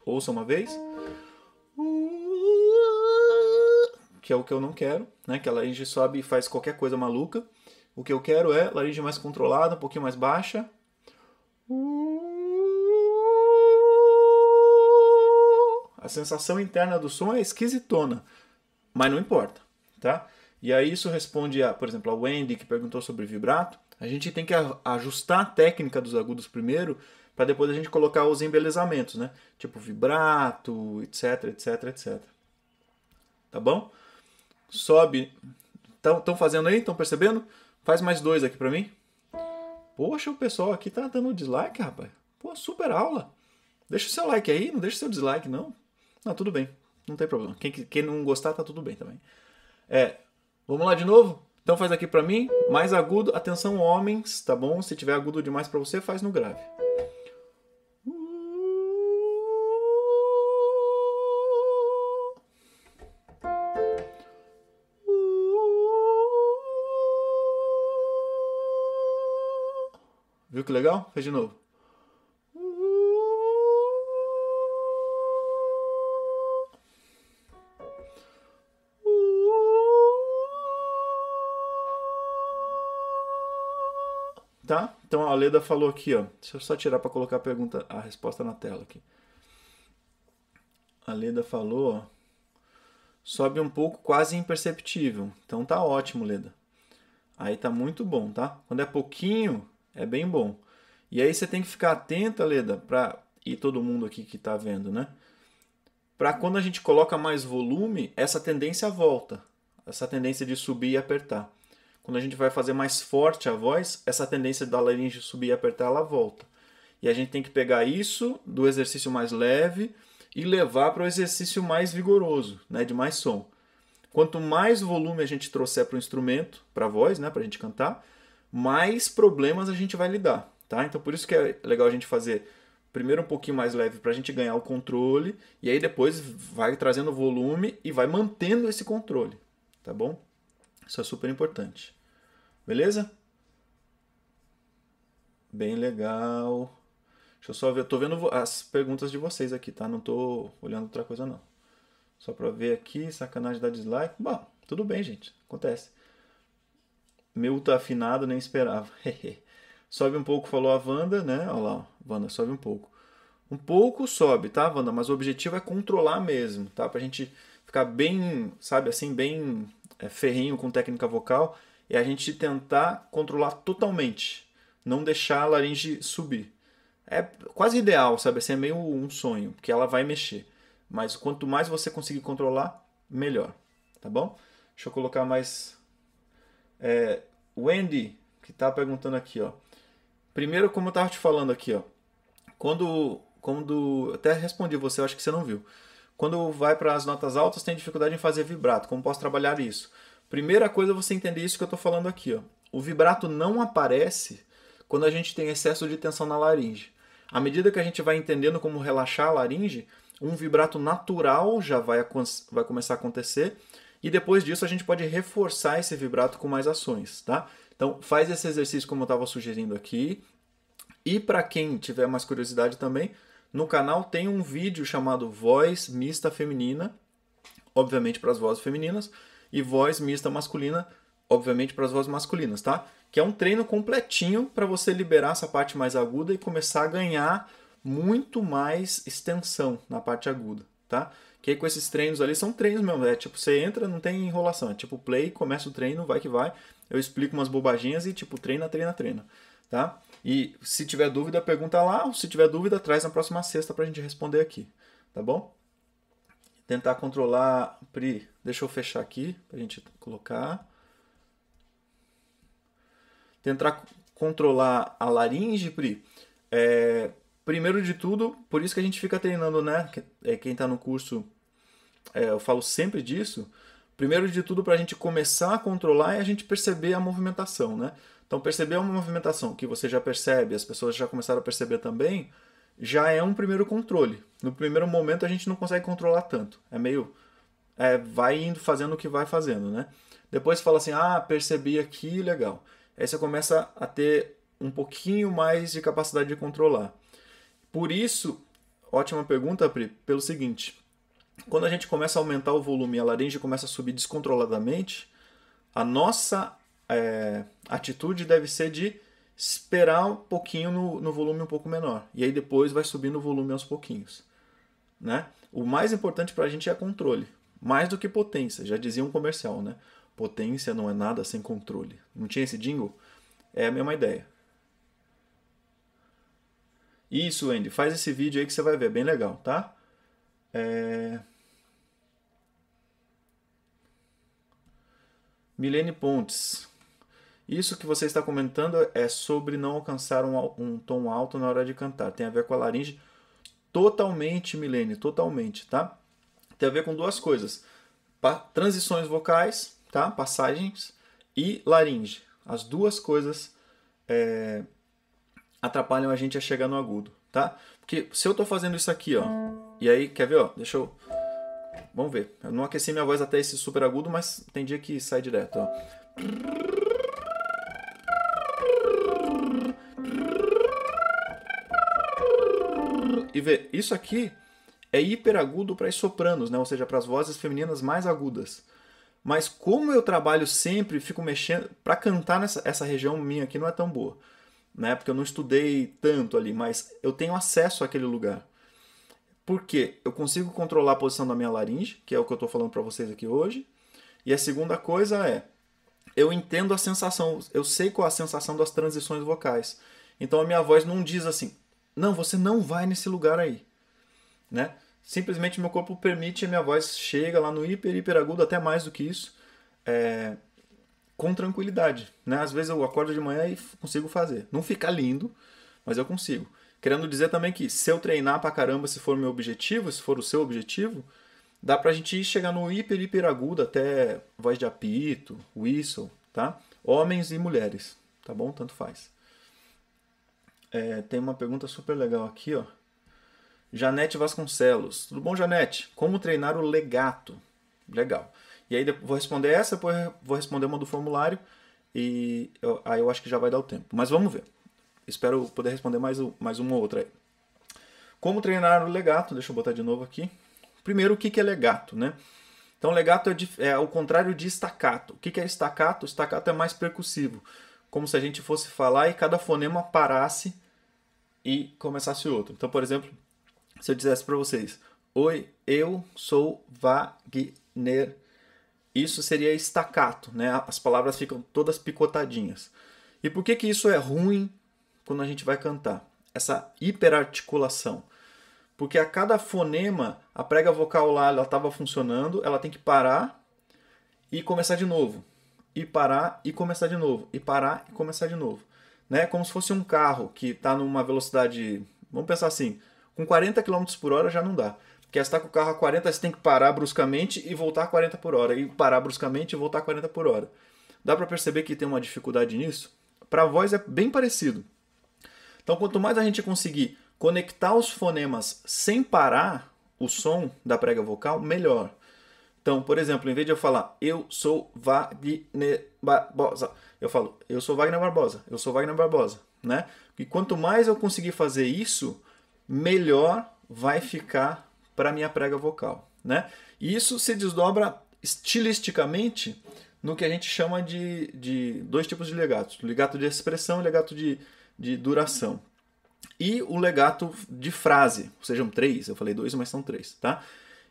Ouça uma vez. Que é o que eu não quero, né? Que a laringe sobe e faz qualquer coisa maluca. O que eu quero é laringe mais controlada, um pouquinho mais baixa. A sensação interna do som é esquisitona, mas não importa, tá? E aí isso responde a, por exemplo, a Wendy que perguntou sobre vibrato. A gente tem que ajustar a técnica dos agudos primeiro, para depois a gente colocar os embelezamentos, né? Tipo vibrato, etc, etc, etc. tá bom? Sobe. Estão fazendo aí? Estão percebendo? Faz mais dois aqui para mim. Poxa, o pessoal aqui tá dando dislike, rapaz. Pô, super aula. Deixa o seu like aí, não deixa o seu dislike, não. Não, tudo bem. Não tem problema. Quem, quem não gostar, tá tudo bem também. É, vamos lá de novo? Então faz aqui para mim, mais agudo. Atenção, homens, tá bom? Se tiver agudo demais para você, faz no grave. Viu que legal? Fez de novo. Tá? Então a Leda falou aqui, ó. Deixa eu só tirar para colocar a pergunta, a resposta na tela aqui. A Leda falou, ó. Sobe um pouco, quase imperceptível. Então tá ótimo, Leda. Aí tá muito bom, tá? Quando é pouquinho, é bem bom. E aí você tem que ficar atenta, Leda, para e todo mundo aqui que está vendo, né? Para quando a gente coloca mais volume, essa tendência volta, essa tendência de subir e apertar. Quando a gente vai fazer mais forte a voz, essa tendência da laringe subir e apertar, ela volta. E a gente tem que pegar isso do exercício mais leve e levar para o exercício mais vigoroso, né, de mais som. Quanto mais volume a gente trouxer para o instrumento, para a voz, né, para a gente cantar, mais problemas a gente vai lidar, tá? Então por isso que é legal a gente fazer primeiro um pouquinho mais leve para a gente ganhar o controle e aí depois vai trazendo volume e vai mantendo esse controle, tá bom? Isso é super importante. Beleza? Bem legal. Deixa eu só ver, eu tô vendo as perguntas de vocês aqui, tá? Não tô olhando outra coisa não. Só para ver aqui, sacanagem da dislike. Bom, tudo bem, gente. Acontece. Meu tá afinado, nem esperava. [laughs] sobe um pouco, falou a Wanda, né? Olha lá, Wanda, sobe um pouco. Um pouco sobe, tá, Wanda? Mas o objetivo é controlar mesmo, tá? Pra gente ficar bem, sabe, assim, bem é, ferrinho com técnica vocal e a gente tentar controlar totalmente. Não deixar a laringe subir. É quase ideal, sabe? Assim, é meio um sonho, porque ela vai mexer. Mas quanto mais você conseguir controlar, melhor. Tá bom? Deixa eu colocar mais é, Wendy, que está perguntando aqui, ó. Primeiro, como eu estava te falando aqui, ó. Quando, quando até respondi você, acho que você não viu. Quando vai para as notas altas, tem dificuldade em fazer vibrato. Como posso trabalhar isso? Primeira coisa é você entender isso que eu estou falando aqui, ó. O vibrato não aparece quando a gente tem excesso de tensão na laringe. À medida que a gente vai entendendo como relaxar a laringe, um vibrato natural já vai, vai começar a acontecer e depois disso a gente pode reforçar esse vibrato com mais ações, tá? Então faz esse exercício como eu estava sugerindo aqui. E para quem tiver mais curiosidade também, no canal tem um vídeo chamado Voz Mista Feminina, obviamente para as vozes femininas, e Voz Mista Masculina, obviamente para as vozes masculinas, tá? Que é um treino completinho para você liberar essa parte mais aguda e começar a ganhar muito mais extensão na parte aguda, tá? Que aí com esses treinos ali são treinos mesmo. É tipo, você entra, não tem enrolação. É tipo, play, começa o treino, vai que vai. Eu explico umas bobaginhas e tipo, treina, treina, treina. Tá? E se tiver dúvida, pergunta lá. Ou se tiver dúvida, traz na próxima sexta pra gente responder aqui. Tá bom? Tentar controlar. Pri, deixa eu fechar aqui pra gente colocar. Tentar controlar a laringe, Pri. É, primeiro de tudo, por isso que a gente fica treinando, né? É, quem está no curso é, eu falo sempre disso. Primeiro de tudo, para a gente começar a controlar é a gente perceber a movimentação, né? Então, perceber uma movimentação que você já percebe, as pessoas já começaram a perceber também, já é um primeiro controle. No primeiro momento, a gente não consegue controlar tanto. É meio. É, vai indo fazendo o que vai fazendo, né? Depois fala assim: ah, percebi aqui, legal. Aí você começa a ter um pouquinho mais de capacidade de controlar. Por isso, ótima pergunta, Pri, pelo seguinte: quando a gente começa a aumentar o volume e a laringe começa a subir descontroladamente, a nossa é, atitude deve ser de esperar um pouquinho no, no, volume um pouco menor. E aí depois vai subindo o volume aos pouquinhos. Né? O mais importante para a gente é controle. Mais do que potência. Já dizia um comercial, né? Potência não é nada sem controle. Não tinha esse jingle? É a mesma ideia. Isso, Andy. Faz esse vídeo aí que você vai ver. Bem legal, tá? É... Milene Pontes. Isso que você está comentando é sobre não alcançar um, um, tom alto na hora de cantar. Tem a ver com a laringe. Totalmente, Milene, totalmente, tá? Tem a ver com duas coisas: transições vocais, tá? Passagens e laringe. As duas coisas é, atrapalham a gente a chegar no agudo, tá? Porque se eu estou fazendo isso aqui, ó, e aí, quer ver, ó? Deixa eu. Vamos ver. Eu não aqueci minha voz até esse super agudo, mas tem dia que sai direto, ó. E vê, isso aqui é hiperagudo para as sopranos, né? ou seja, para as vozes femininas mais agudas. Mas como eu trabalho sempre, fico mexendo, para cantar nessa essa região minha aqui não é tão boa, né? Porque eu não estudei tanto ali, mas eu tenho acesso àquele lugar. Porque eu consigo controlar a posição da minha laringe, que é o que eu estou falando para vocês aqui hoje. E a segunda coisa é, eu entendo a sensação, eu sei qual é a sensação das transições vocais. Então a minha voz não diz assim, não, você não vai nesse lugar aí, né? Simplesmente meu corpo permite, a minha voz chega lá no hiper, hiper agudo, até mais do que isso, é, com tranquilidade, né? Às vezes eu acordo de manhã e consigo fazer. Não fica lindo, mas eu consigo. Querendo dizer também que se eu treinar pra caramba, se for meu objetivo, se for o seu objetivo, dá pra gente chegar no hiper, hiper agudo, até voz de apito, whistle, tá? Homens e mulheres, tá bom? Tanto faz. É, tem uma pergunta super legal aqui, ó. Janete Vasconcelos. Tudo bom, Janete? Como treinar o legato? Legal. E aí vou responder essa, depois vou responder uma do formulário e eu, aí eu acho que já vai dar o tempo. Mas vamos ver. Espero poder responder mais, mais uma ou outra aí. Como treinar o legato? Deixa eu botar de novo aqui. Primeiro, o que é legato, né? Então, legato é, é ao contrário de staccato. O que é staccato? Staccato é mais percussivo. Como se a gente fosse falar e cada fonema parasse e começasse outro. Então, por exemplo, se eu dissesse para vocês: Oi, eu sou Wagner. Isso seria estacato, né? As palavras ficam todas picotadinhas. E por que que isso é ruim quando a gente vai cantar? Essa hiperarticulação. Porque a cada fonema, a prega vocal lá ela estava funcionando, ela tem que parar e começar de novo. E parar e começar de novo. E parar e começar de novo né? Como se fosse um carro que está numa velocidade, vamos pensar assim, com 40 km por hora já não dá. Porque se está com o carro a 40, você tem que parar bruscamente e voltar a 40 por hora. E parar bruscamente e voltar a 40 por hora. Dá para perceber que tem uma dificuldade nisso? Para a voz é bem parecido. Então, quanto mais a gente conseguir conectar os fonemas sem parar o som da prega vocal, melhor. Então, por exemplo, em vez de eu falar eu sou Wagner Barbosa, eu falo eu sou Wagner Barbosa, eu sou Wagner Barbosa, né? E quanto mais eu conseguir fazer isso, melhor vai ficar para minha prega vocal, né? E isso se desdobra estilisticamente no que a gente chama de, de dois tipos de legatos: legato de expressão e legato de, de duração. E o legato de frase, sejam três, eu falei dois, mas são três, tá?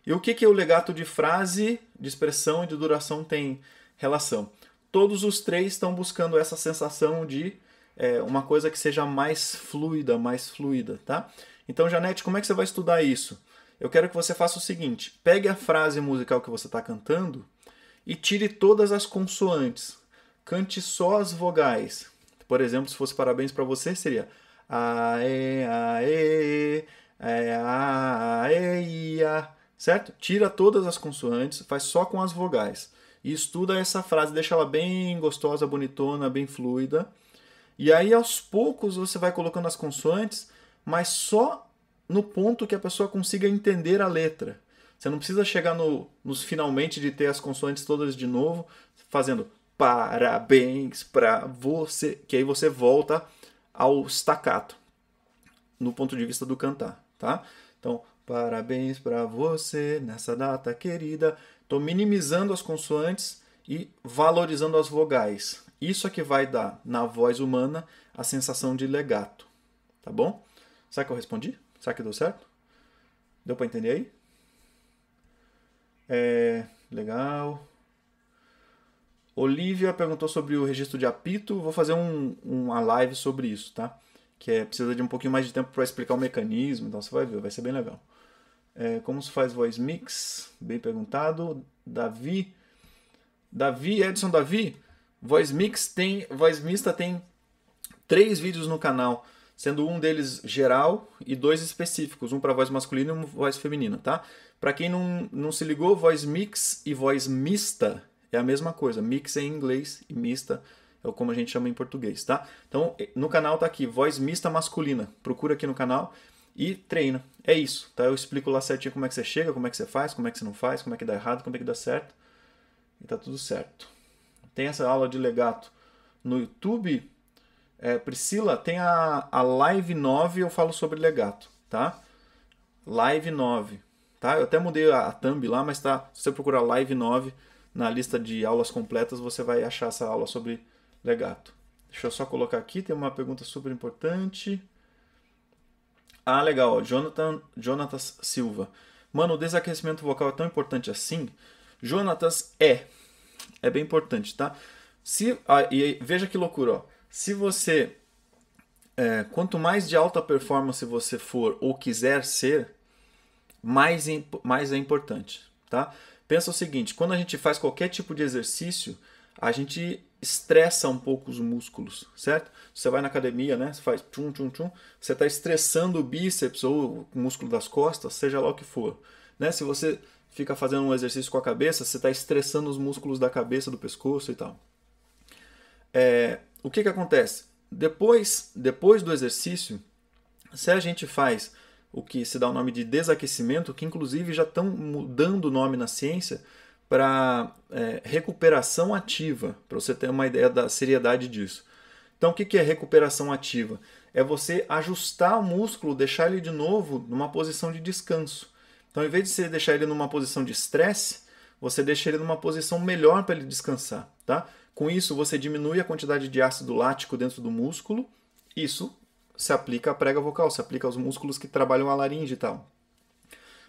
E o que, que o legato de frase, de expressão e de duração tem relação? Todos os três estão buscando essa sensação de é, uma coisa que seja mais fluida, mais fluida, tá? Então, Janete, como é que você vai estudar isso? Eu quero que você faça o seguinte: pegue a frase musical que você está cantando e tire todas as consoantes. Cante só as vogais. Por exemplo, se fosse parabéns para você, seria aê, aê, aê, aê, aê, certo? Tira todas as consoantes, faz só com as vogais. E estuda essa frase, deixa ela bem gostosa, bonitona, bem fluida. E aí aos poucos você vai colocando as consoantes, mas só no ponto que a pessoa consiga entender a letra. Você não precisa chegar no, nos finalmente de ter as consoantes todas de novo, fazendo parabéns para você, que aí você volta ao staccato no ponto de vista do cantar, tá? Então, Parabéns para você nessa data querida. Estou minimizando as consoantes e valorizando as vogais. Isso é que vai dar na voz humana a sensação de legato. Tá bom? Será que eu respondi? Será que deu certo? Deu para entender aí? É, legal. Olivia perguntou sobre o registro de apito. Vou fazer um, uma live sobre isso, tá? Que é, precisa de um pouquinho mais de tempo para explicar o mecanismo, então você vai ver, vai ser bem legal. É, como se faz voice mix? Bem perguntado. Davi. Davi, Edson Davi, Voice Mix tem, Voice Mista tem três vídeos no canal, sendo um deles geral e dois específicos, um para voz masculina e um voz feminina, tá? Para quem não, não se ligou, Voice Mix e Voice Mista é a mesma coisa. Mix é em inglês e mista é como a gente chama em português, tá? Então, no canal tá aqui, voz mista masculina. Procura aqui no canal e treina. É isso, tá? Eu explico lá certinho como é que você chega, como é que você faz, como é que você não faz, como é que dá errado, como é que dá certo. E tá tudo certo. Tem essa aula de legato no YouTube. É, Priscila, tem a, a Live 9, eu falo sobre legato, tá? Live 9, tá? Eu até mudei a, a thumb lá, mas tá, se você procurar Live 9 na lista de aulas completas, você vai achar essa aula sobre legato. Deixa eu só colocar aqui, tem uma pergunta super importante. Ah, legal. Jonathan, Jonatas Silva. Mano, o desaquecimento vocal é tão importante assim? Jonatas é. É bem importante, tá? Se, ah, e veja que loucura, ó. Se você. É, quanto mais de alta performance você for ou quiser ser, mais, mais é importante, tá? Pensa o seguinte: quando a gente faz qualquer tipo de exercício, a gente estressa um pouco os músculos, certo? Você vai na academia, né? Você faz tchum, tchum, tchum. Você está estressando o bíceps ou o músculo das costas, seja lá o que for. Né? Se você fica fazendo um exercício com a cabeça, você está estressando os músculos da cabeça, do pescoço e tal. É, o que, que acontece? Depois, depois do exercício, se a gente faz o que se dá o nome de desaquecimento, que inclusive já estão mudando o nome na ciência, para é, recuperação ativa, para você ter uma ideia da seriedade disso. Então, o que é recuperação ativa? É você ajustar o músculo, deixar ele de novo numa posição de descanso. Então, em vez de você deixar ele numa posição de estresse, você deixa ele numa posição melhor para ele descansar. Tá? Com isso, você diminui a quantidade de ácido lático dentro do músculo. Isso se aplica à prega vocal, se aplica aos músculos que trabalham a laringe e tal.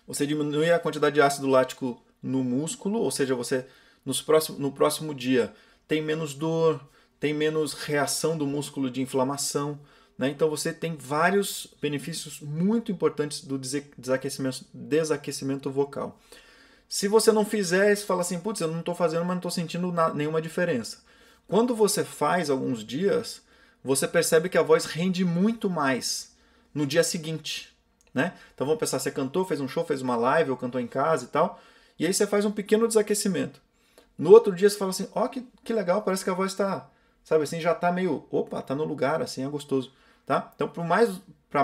Você diminui a quantidade de ácido lático no músculo, ou seja, você nos próximo, no próximo dia tem menos dor, tem menos reação do músculo de inflamação. Né? Então você tem vários benefícios muito importantes do desaquecimento, desaquecimento vocal. Se você não fizer, você fala assim, putz, eu não estou fazendo, mas não estou sentindo nenhuma diferença. Quando você faz alguns dias, você percebe que a voz rende muito mais no dia seguinte. Né? Então vamos pensar, você cantou, fez um show, fez uma live, ou cantou em casa e tal. E aí você faz um pequeno desaquecimento. No outro dia você fala assim, ó, oh, que, que legal, parece que a voz está, sabe assim, já está meio, opa, está no lugar, assim, é gostoso, tá? Então, para mais,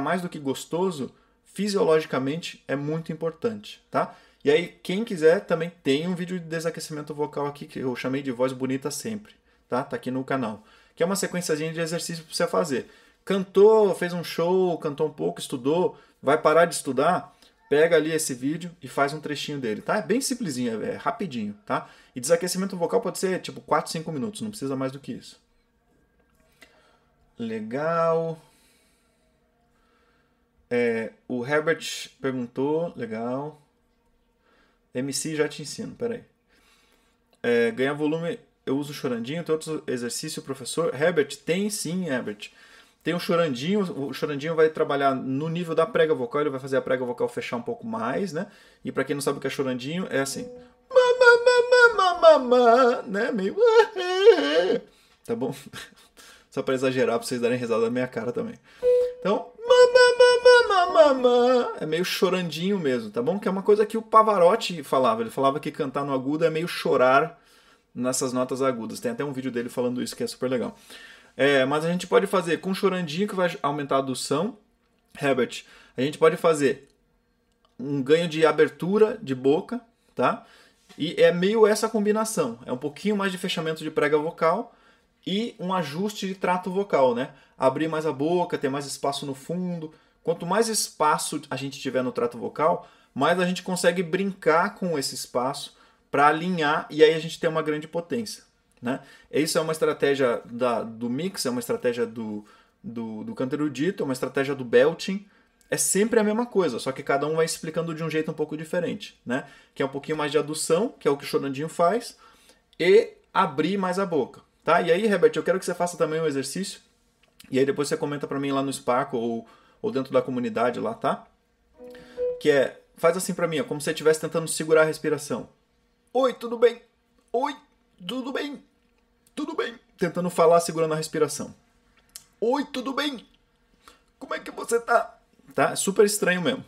mais do que gostoso, fisiologicamente é muito importante, tá? E aí, quem quiser, também tem um vídeo de desaquecimento vocal aqui, que eu chamei de voz bonita sempre, tá? Tá aqui no canal. Que é uma sequenciazinha de exercício para você fazer. Cantou, fez um show, cantou um pouco, estudou, vai parar de estudar, pega ali esse vídeo e faz um trechinho dele, tá? É bem simplesinho, é rapidinho, tá? E desaquecimento vocal pode ser tipo 4, 5 minutos, não precisa mais do que isso. Legal. É, o Herbert perguntou, legal. MC já te ensino, peraí. É, ganhar volume, eu uso chorandinho, tem outro exercício, professor? Herbert, tem sim, Herbert. Tem o chorandinho, o chorandinho vai trabalhar no nível da prega vocal, ele vai fazer a prega vocal fechar um pouco mais, né? E para quem não sabe o que é chorandinho, é assim. Né? Meio. [laughs] Tá bom? [laughs] Só para exagerar, para vocês darem risada da minha cara também. Então. É meio chorandinho mesmo, tá bom? Que é uma coisa que o Pavarotti falava. Ele falava que cantar no agudo é meio chorar nessas notas agudas. Tem até um vídeo dele falando isso que é super legal. É, mas a gente pode fazer com chorandinho que vai aumentar a adução. Herbert, a gente pode fazer um ganho de abertura de boca, tá? E é meio essa combinação. É um pouquinho mais de fechamento de prega vocal e um ajuste de trato vocal, né? Abrir mais a boca, ter mais espaço no fundo. Quanto mais espaço a gente tiver no trato vocal, mais a gente consegue brincar com esse espaço para alinhar e aí a gente tem uma grande potência. Né? Isso é uma estratégia da, do mix, é uma estratégia do, do, do canto erudito, é uma estratégia do belting. É sempre a mesma coisa, só que cada um vai explicando de um jeito um pouco diferente. Né? Que é um pouquinho mais de adução, que é o que o Chorandinho faz, e abrir mais a boca. Tá? E aí, Herbert, eu quero que você faça também um exercício, e aí depois você comenta para mim lá no Spark ou, ou dentro da comunidade lá, tá? Que é, faz assim para mim, ó, como se você estivesse tentando segurar a respiração. Oi, tudo bem? Oi, tudo bem? Tudo bem? Tentando falar, segurando a respiração. Oi, tudo bem? Como é que você tá? Tá? Super estranho mesmo.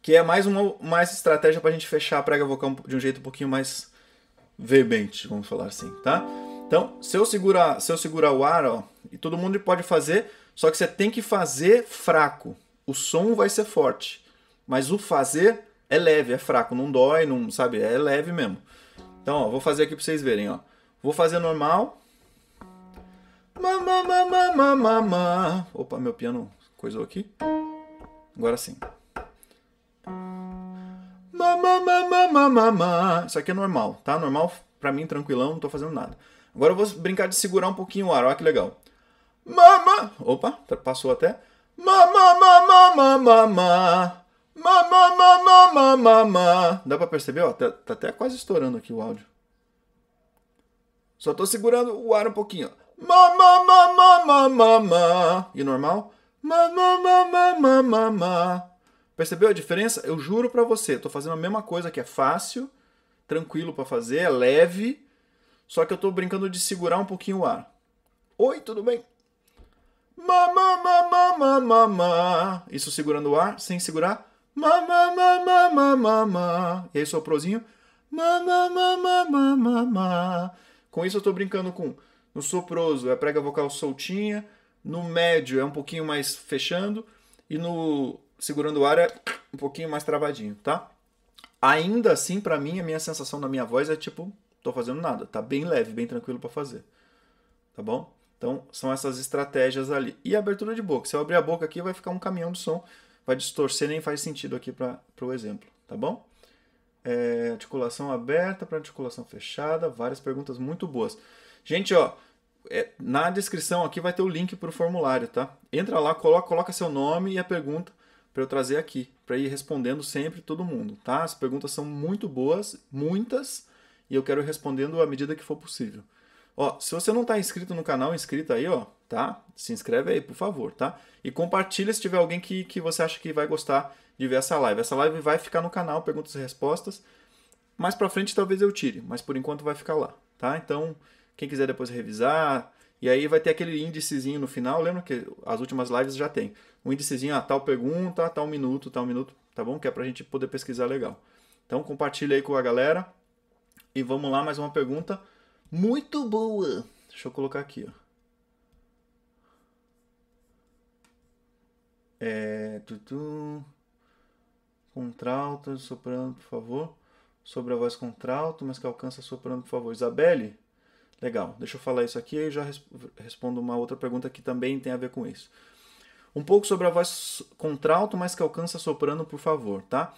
Que é mais uma mais estratégia pra gente fechar a prega vocal de um jeito um pouquinho mais veemente, vamos falar assim, tá? Então, se eu segurar, se eu segurar o ar, ó, e todo mundo pode fazer, só que você tem que fazer fraco. O som vai ser forte, mas o fazer é leve, é fraco, não dói, não, sabe? É leve mesmo. Então, ó, vou fazer aqui para vocês verem, ó. Vou fazer normal. Mamá. Opa, meu piano coisou aqui. Agora sim. Mamá. Isso aqui é normal, tá? Normal pra mim, tranquilão, não tô fazendo nada. Agora eu vou brincar de segurar um pouquinho o ar, olha que legal. Mamá. Opa, passou até. Mamá, mamá. Dá pra perceber? Ó, tá, tá até quase estourando aqui o áudio. Só tô segurando o ar um pouquinho. Mamá. E normal? Mamá. Percebeu a diferença? Eu juro pra você, tô fazendo a mesma coisa que é fácil, tranquilo para fazer, é leve, só que eu tô brincando de segurar um pouquinho o ar. Oi, tudo bem? Mamá. Isso segurando o ar, sem segurar. Mamá. E aí soprozinho. Mamá. Com isso eu estou brincando com no soproso é prega vocal soltinha, no médio é um pouquinho mais fechando e no segurando o ar é um pouquinho mais travadinho, tá? Ainda assim, para mim, a minha sensação da minha voz é tipo, tô fazendo nada, tá bem leve, bem tranquilo para fazer. Tá bom? Então, são essas estratégias ali. E abertura de boca. Se eu abrir a boca aqui, vai ficar um caminhão de som, vai distorcer, nem faz sentido aqui para o exemplo, tá bom? É, articulação aberta para articulação fechada, várias perguntas muito boas. Gente, ó, é, na descrição aqui vai ter o link para o formulário, tá? Entra lá, coloca, coloca seu nome e a pergunta para eu trazer aqui, para ir respondendo sempre todo mundo, tá? As perguntas são muito boas, muitas, e eu quero respondendo à medida que for possível. Ó, se você não está inscrito no canal, inscrito aí, ó, tá? Se inscreve aí, por favor, tá? E compartilha se tiver alguém que, que você acha que vai gostar de ver essa live. Essa live vai ficar no canal, perguntas e respostas. Mais para frente talvez eu tire, mas por enquanto vai ficar lá, tá? Então, quem quiser depois revisar, e aí vai ter aquele índicezinho no final, lembra que as últimas lives já tem. Um índicezinho, ah, tal pergunta, tal minuto, tal minuto, tá bom? Que é pra gente poder pesquisar legal. Então compartilha aí com a galera. E vamos lá, mais uma pergunta muito boa. Deixa eu colocar aqui, ó. É, tutu. Contralto, soprando, por favor. Sobre a voz contralto, mas que alcança soprando, por favor. Isabelle? Legal, deixa eu falar isso aqui e já respondo uma outra pergunta que também tem a ver com isso. Um pouco sobre a voz contralto, mas que alcança soprano, por favor, tá?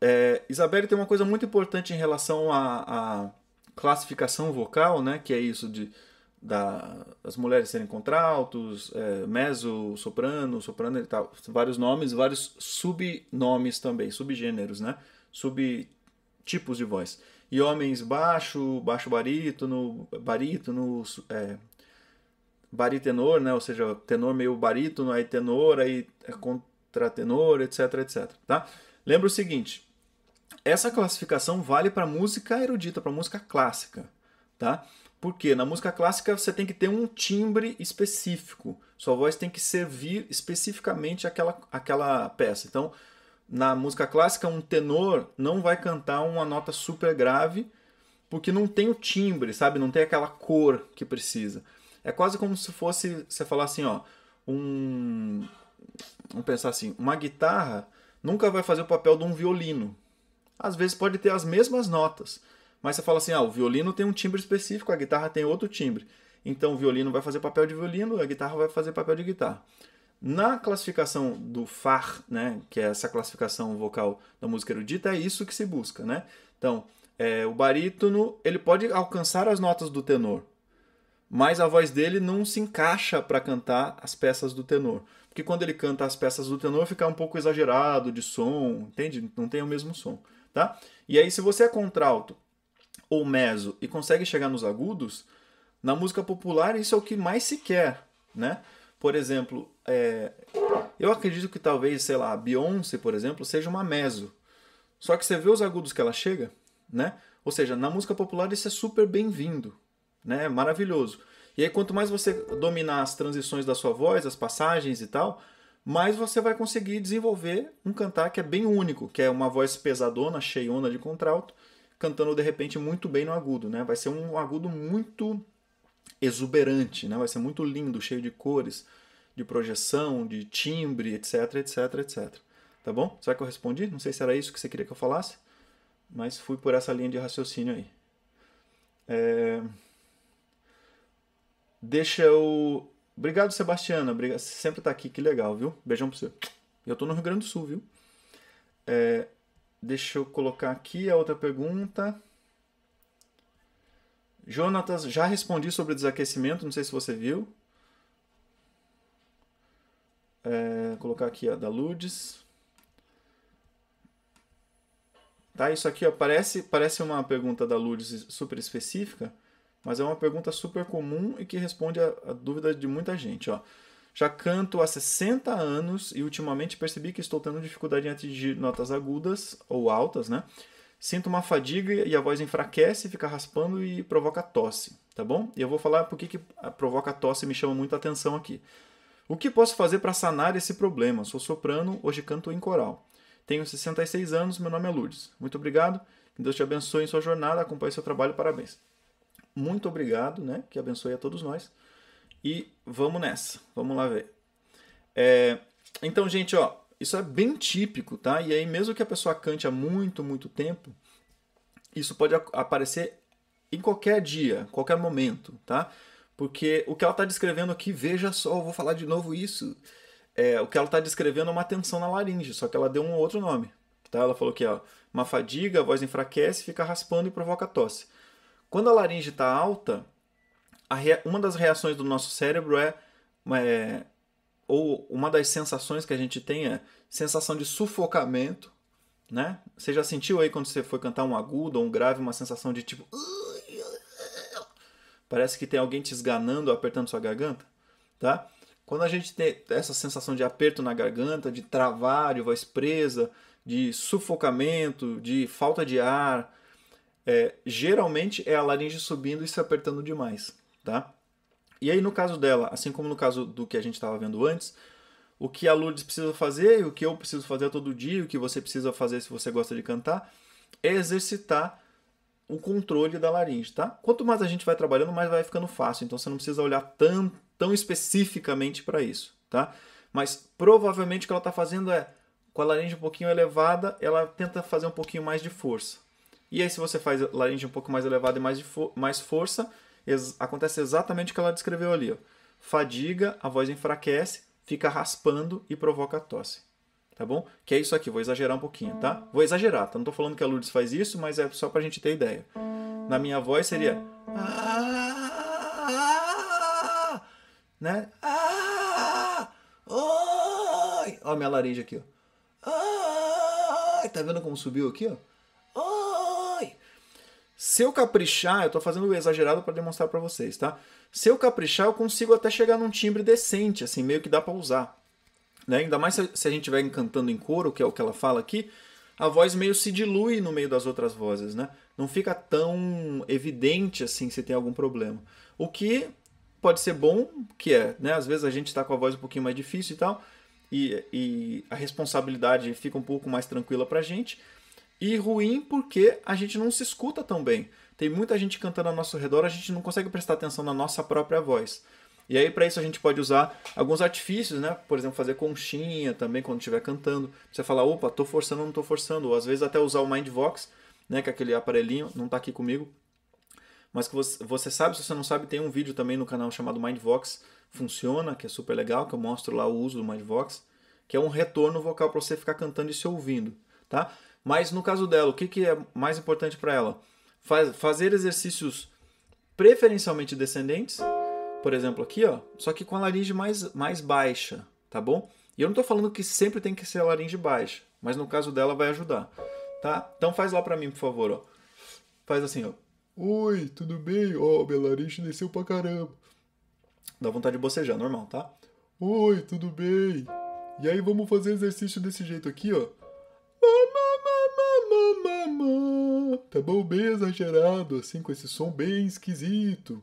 É, Isabelle tem uma coisa muito importante em relação à classificação vocal, né? Que é isso de da, as mulheres serem contraltos, é, meso, soprano, soprano e tal, vários nomes, vários subnomes também, subgêneros, né? Subtipos de voz e homens baixo, baixo barítono, barítono, é, baritenor, né? Ou seja, tenor meio barítono, aí tenor, aí é contratenor, etc, etc, tá? Lembra o seguinte, essa classificação vale para música erudita, para música clássica, tá? Porque na música clássica você tem que ter um timbre específico. Sua voz tem que servir especificamente aquela, aquela peça. Então, na música clássica, um tenor não vai cantar uma nota super grave porque não tem o timbre, sabe? Não tem aquela cor que precisa. É quase como se fosse você falar assim, ó, um vamos pensar assim, uma guitarra nunca vai fazer o papel de um violino. Às vezes pode ter as mesmas notas, mas você fala assim, ah, o violino tem um timbre específico, a guitarra tem outro timbre. Então o violino vai fazer papel de violino, a guitarra vai fazer papel de guitarra. Na classificação do FAR, né, que é essa classificação vocal da música erudita, é isso que se busca. Né? Então, é, o barítono ele pode alcançar as notas do tenor, mas a voz dele não se encaixa para cantar as peças do tenor. Porque quando ele canta as peças do tenor, fica um pouco exagerado de som, entende? Não tem o mesmo som. Tá? E aí, se você é contralto ou meso e consegue chegar nos agudos, na música popular isso é o que mais se quer. Né? Por exemplo, é, eu acredito que talvez, sei lá, a Beyoncé, por exemplo, seja uma meso. Só que você vê os agudos que ela chega, né? Ou seja, na música popular isso é super bem-vindo, né? É maravilhoso. E aí quanto mais você dominar as transições da sua voz, as passagens e tal, mais você vai conseguir desenvolver um cantar que é bem único, que é uma voz pesadona, cheiona de contralto, cantando de repente muito bem no agudo, né? Vai ser um agudo muito exuberante, né? Vai ser muito lindo, cheio de cores, de projeção, de timbre, etc, etc, etc. Tá bom? Será que eu respondi? Não sei se era isso que você queria que eu falasse, mas fui por essa linha de raciocínio aí. É... Deixa eu. Obrigado, Sebastiana. Obrigado. Sempre tá aqui, que legal, viu? Beijão pra você. Eu tô no Rio Grande do Sul, viu? É... Deixa eu colocar aqui a outra pergunta. Jonatas, já respondi sobre desaquecimento, não sei se você viu. É, colocar aqui a da Lourdes. Tá, isso aqui ó, parece, parece uma pergunta da Lourdes super específica, mas é uma pergunta super comum e que responde a, a dúvida de muita gente. Ó. Já canto há 60 anos e ultimamente percebi que estou tendo dificuldade em atingir notas agudas ou altas, né? Sinto uma fadiga e a voz enfraquece, fica raspando e provoca tosse, tá bom? E eu vou falar por que, que provoca tosse me chama muita atenção aqui. O que posso fazer para sanar esse problema? Sou soprano, hoje canto em coral. Tenho 66 anos, meu nome é Lourdes. Muito obrigado, que Deus te abençoe em sua jornada, acompanhe seu trabalho, parabéns. Muito obrigado, né? Que abençoe a todos nós. E vamos nessa, vamos lá ver. É, então, gente, ó, isso é bem típico, tá? E aí, mesmo que a pessoa cante há muito, muito tempo, isso pode aparecer em qualquer dia, qualquer momento, tá? Porque o que ela está descrevendo aqui, veja só, eu vou falar de novo isso. É, o que ela está descrevendo é uma tensão na laringe, só que ela deu um outro nome. Tá? Ela falou que ó, uma fadiga, a voz enfraquece, fica raspando e provoca tosse. Quando a laringe está alta, uma das reações do nosso cérebro é, é ou uma das sensações que a gente tem é sensação de sufocamento, né? Você já sentiu aí quando você foi cantar um agudo ou um grave, uma sensação de tipo. Parece que tem alguém te esganando, apertando sua garganta, tá? Quando a gente tem essa sensação de aperto na garganta, de travar, de voz presa, de sufocamento, de falta de ar, é, geralmente é a laringe subindo e se apertando demais, tá? E aí, no caso dela, assim como no caso do que a gente estava vendo antes, o que a Lourdes precisa fazer, o que eu preciso fazer todo dia, o que você precisa fazer se você gosta de cantar, é exercitar o controle da laringe, tá? Quanto mais a gente vai trabalhando, mais vai ficando fácil. Então você não precisa olhar tão, tão especificamente para isso, tá? Mas provavelmente o que ela está fazendo é, com a laringe um pouquinho elevada, ela tenta fazer um pouquinho mais de força. E aí se você faz a laringe um pouco mais elevada e mais, de fo mais força, ex acontece exatamente o que ela descreveu ali. Ó. Fadiga, a voz enfraquece, fica raspando e provoca tosse. Tá bom? Que é isso aqui, vou exagerar um pouquinho, tá? Vou exagerar, tá? Não tô falando que a Lourdes faz isso, mas é só pra gente ter ideia. Na minha voz seria. Né? Oi! Ó a minha laringe aqui, ó. Oi! Tá vendo como subiu aqui, ó? Se eu caprichar, eu estou fazendo exagerado para demonstrar para vocês, tá? Se eu caprichar, eu consigo até chegar num timbre decente, assim, meio que dá para usar. Né? Ainda mais se a gente estiver cantando em coro, que é o que ela fala aqui, a voz meio se dilui no meio das outras vozes, né? Não fica tão evidente assim se tem algum problema. O que pode ser bom, que é, né? Às vezes a gente está com a voz um pouquinho mais difícil e tal, e, e a responsabilidade fica um pouco mais tranquila para a gente. E ruim porque a gente não se escuta tão bem. Tem muita gente cantando ao nosso redor, a gente não consegue prestar atenção na nossa própria voz. E aí, para isso, a gente pode usar alguns artifícios, né? Por exemplo, fazer conchinha também quando estiver cantando. Você falar, opa, tô forçando ou não tô forçando. Ou às vezes até usar o Mindvox, né? Que é aquele aparelhinho, não tá aqui comigo. Mas que você, você sabe, se você não sabe, tem um vídeo também no canal chamado Mindvox Funciona, que é super legal, que eu mostro lá o uso do Mindvox, que é um retorno vocal para você ficar cantando e se ouvindo, tá? Mas no caso dela, o que, que é mais importante para ela? Faz, fazer exercícios preferencialmente descendentes, por exemplo aqui, ó, só que com a laringe mais, mais baixa, tá bom? E eu não estou falando que sempre tem que ser a laringe baixa, mas no caso dela vai ajudar, tá? Então faz lá para mim, por favor, ó. Faz assim, ó. Oi, tudo bem? Ó, oh, minha laringe desceu pra caramba. Dá vontade de bocejar, normal, tá? Oi, tudo bem? E aí vamos fazer exercício desse jeito aqui, ó. Mamamama. Tá bom? Bem exagerado, assim, com esse som bem esquisito.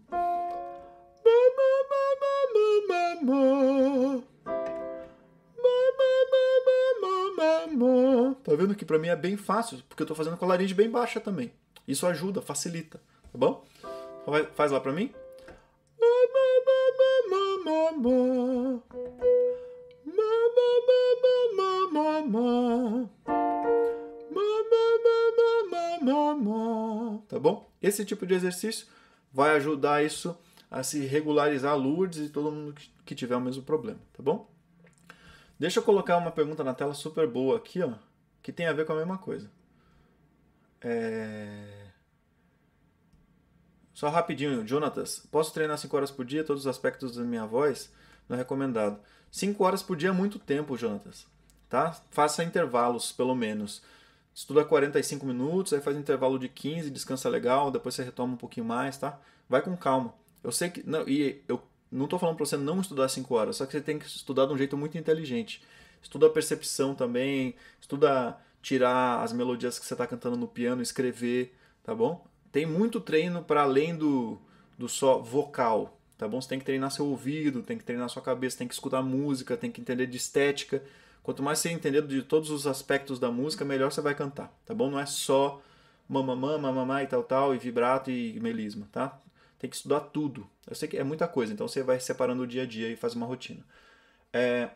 Tá vendo que pra mim é bem fácil, porque eu tô fazendo com a laringe bem baixa também. Isso ajuda, facilita, tá bom? Faz lá pra mim. Mamamama. Tá bom? Esse tipo de exercício vai ajudar isso a se regularizar Lourdes e todo mundo que tiver o mesmo problema, tá bom? Deixa eu colocar uma pergunta na tela super boa aqui, ó, que tem a ver com a mesma coisa. É... Só rapidinho, Jonatas, posso treinar 5 horas por dia, todos os aspectos da minha voz? Não é recomendado. 5 horas por dia é muito tempo, Jonatas. Tá? Faça intervalos, pelo menos. Estuda 45 minutos, aí faz um intervalo de 15, descansa legal, depois você retoma um pouquinho mais, tá? Vai com calma. Eu sei que. Não, e eu não estou falando para você não estudar 5 horas, só que você tem que estudar de um jeito muito inteligente. Estuda a percepção também, estuda tirar as melodias que você está cantando no piano, escrever, tá bom? Tem muito treino para além do, do só vocal, tá bom? Você tem que treinar seu ouvido, tem que treinar sua cabeça, tem que escutar música, tem que entender de estética. Quanto mais você entender de todos os aspectos da música, melhor você vai cantar, tá bom? Não é só mamamã, mamamá e tal, tal, e vibrato e melisma, tá? Tem que estudar tudo. Eu sei que é muita coisa, então você vai separando o dia a dia e faz uma rotina. É,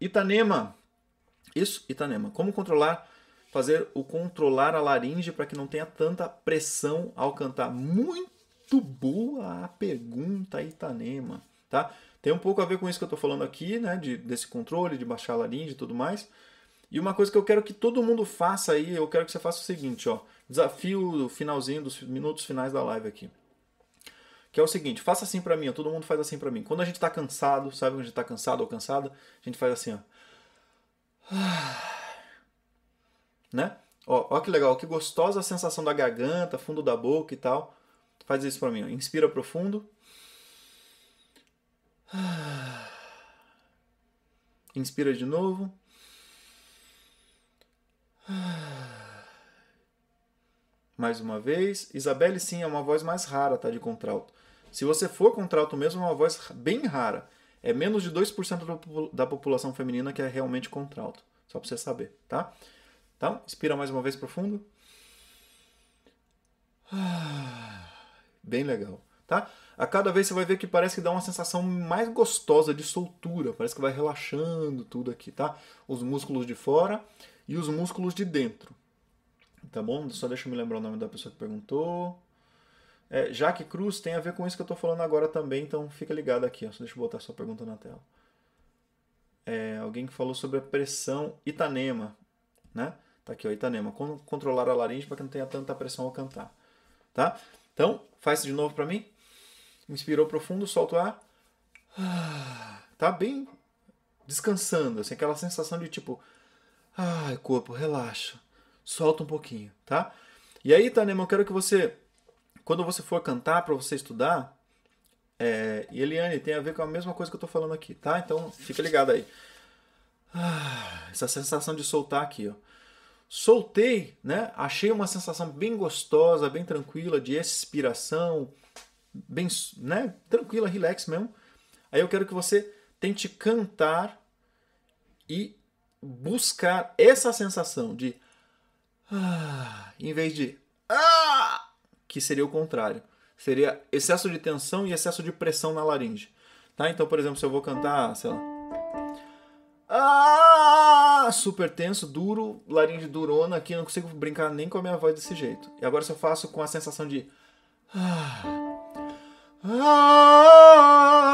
Itanema. Isso, Itanema. Como controlar, fazer o controlar a laringe para que não tenha tanta pressão ao cantar? Muito boa a pergunta, Itanema, tá? Tem um pouco a ver com isso que eu estou falando aqui, né? De, desse controle, de baixar a laringe e tudo mais. E uma coisa que eu quero que todo mundo faça aí, eu quero que você faça o seguinte, ó. Desafio finalzinho dos minutos finais da live aqui. Que é o seguinte, faça assim para mim, ó, todo mundo faz assim para mim. Quando a gente tá cansado, sabe quando a gente tá cansado ou cansada? A gente faz assim, ó. [sighs] Né? Ó, ó que legal, que gostosa a sensação da garganta, fundo da boca e tal. Faz isso para mim, ó. Inspira profundo. [sighs] Inspira de novo. [sighs] Mais uma vez. Isabelle, sim, é uma voz mais rara, tá? De contralto. Se você for contralto mesmo, é uma voz bem rara. É menos de 2% da população feminina que é realmente contralto. Só pra você saber, tá? Então, inspira mais uma vez profundo. [sighs] Bem legal, tá? A cada vez você vai ver que parece que dá uma sensação mais gostosa de soltura, parece que vai relaxando tudo aqui, tá? Os músculos de fora e os músculos de dentro. Tá bom? Só deixa eu me lembrar o nome da pessoa que perguntou. É, Jaque Cruz tem a ver com isso que eu estou falando agora também, então fica ligado aqui. Ó. Só deixa eu botar sua pergunta na tela. É, alguém que falou sobre a pressão Itanema, né? Tá aqui, ó, Itanema. Como controlar a laringe para que não tenha tanta pressão ao cantar, tá? Então, faz de novo para mim. Inspirou profundo, solta o ar. [sighs] Tá bem descansando, assim, aquela sensação de tipo, ai, corpo, relaxa. Solta um pouquinho, tá? E aí, Tanema, eu quero que você, quando você for cantar, para você estudar, é, e Eliane, tem a ver com a mesma coisa que eu tô falando aqui, tá? Então, fica ligado aí. Ah, [sighs] essa sensação de soltar aqui, ó. Soltei, né? Achei uma sensação bem gostosa, bem tranquila, de expiração, bem, né, tranquila, relax mesmo. Aí eu quero que você tente cantar e buscar essa sensação de ah, em vez de ah, que seria o contrário. Seria excesso de tensão e excesso de pressão na laringe. Tá? Então, por exemplo, se eu vou cantar, sei lá, ah, super tenso, duro, laringe durona aqui, não consigo brincar nem com a minha voz desse jeito. E agora se eu faço com a sensação de ah, ah!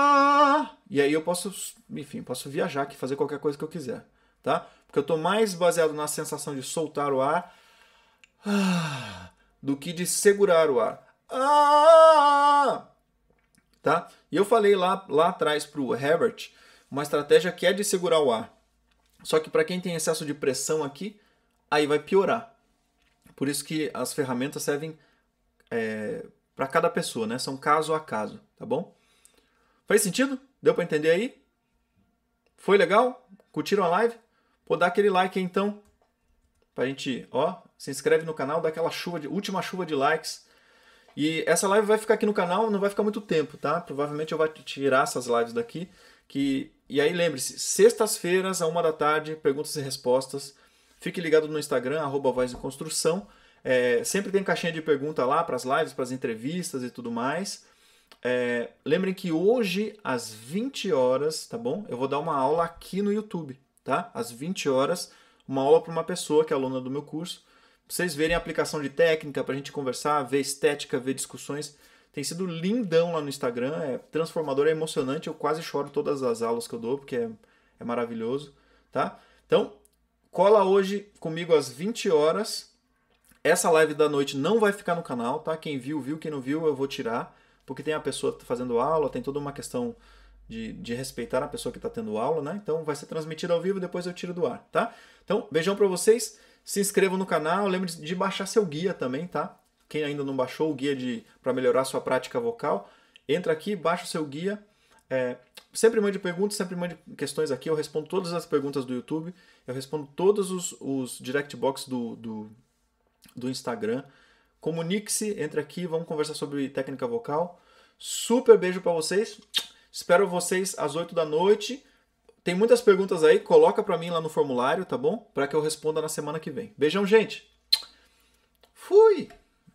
E aí eu posso, enfim, posso viajar aqui, fazer qualquer coisa que eu quiser, tá? Porque eu estou mais baseado na sensação de soltar o ar ah, do que de segurar o ar. Ah! Tá? E eu falei lá, lá atrás para o Herbert uma estratégia que é de segurar o ar. Só que para quem tem excesso de pressão aqui, aí vai piorar. Por isso que as ferramentas servem é, para cada pessoa, né? São caso a caso, tá bom? Faz sentido? Deu para entender aí? Foi legal? Curtiram a live? Pô, dá aquele like aí então. pra gente, ó, se inscreve no canal, dá aquela chuva de última chuva de likes. E essa live vai ficar aqui no canal, não vai ficar muito tempo, tá? Provavelmente eu vou tirar essas lives daqui, que e aí lembre-se, sextas-feiras, a uma da tarde, perguntas e respostas. Fique ligado no Instagram, arroba Voz de Construção. É, sempre tem caixinha de pergunta lá para as lives, para as entrevistas e tudo mais. É, lembrem que hoje, às 20 horas, tá bom? Eu vou dar uma aula aqui no YouTube, tá? Às 20 horas, uma aula para uma pessoa que é aluna do meu curso. Pra vocês verem a aplicação de técnica, para a gente conversar, ver estética, ver discussões. Tem sido lindão lá no Instagram, é transformador, é emocionante. Eu quase choro todas as aulas que eu dou, porque é, é maravilhoso, tá? Então, cola hoje comigo às 20 horas. Essa live da noite não vai ficar no canal, tá? Quem viu, viu. Quem não viu, eu vou tirar. Porque tem a pessoa fazendo aula, tem toda uma questão de, de respeitar a pessoa que está tendo aula, né? Então vai ser transmitido ao vivo, depois eu tiro do ar, tá? Então, beijão para vocês. Se inscrevam no canal, lembre de baixar seu guia também, tá? Quem ainda não baixou o guia de para melhorar sua prática vocal, entra aqui, baixa o seu guia. É, sempre mande perguntas, sempre mande questões aqui. Eu respondo todas as perguntas do YouTube. Eu respondo todos os, os direct box do, do, do Instagram. Comunique-se, entre aqui, vamos conversar sobre técnica vocal. Super beijo para vocês. Espero vocês às 8 da noite. Tem muitas perguntas aí, coloca para mim lá no formulário, tá bom? Para que eu responda na semana que vem. Beijão, gente. Fui.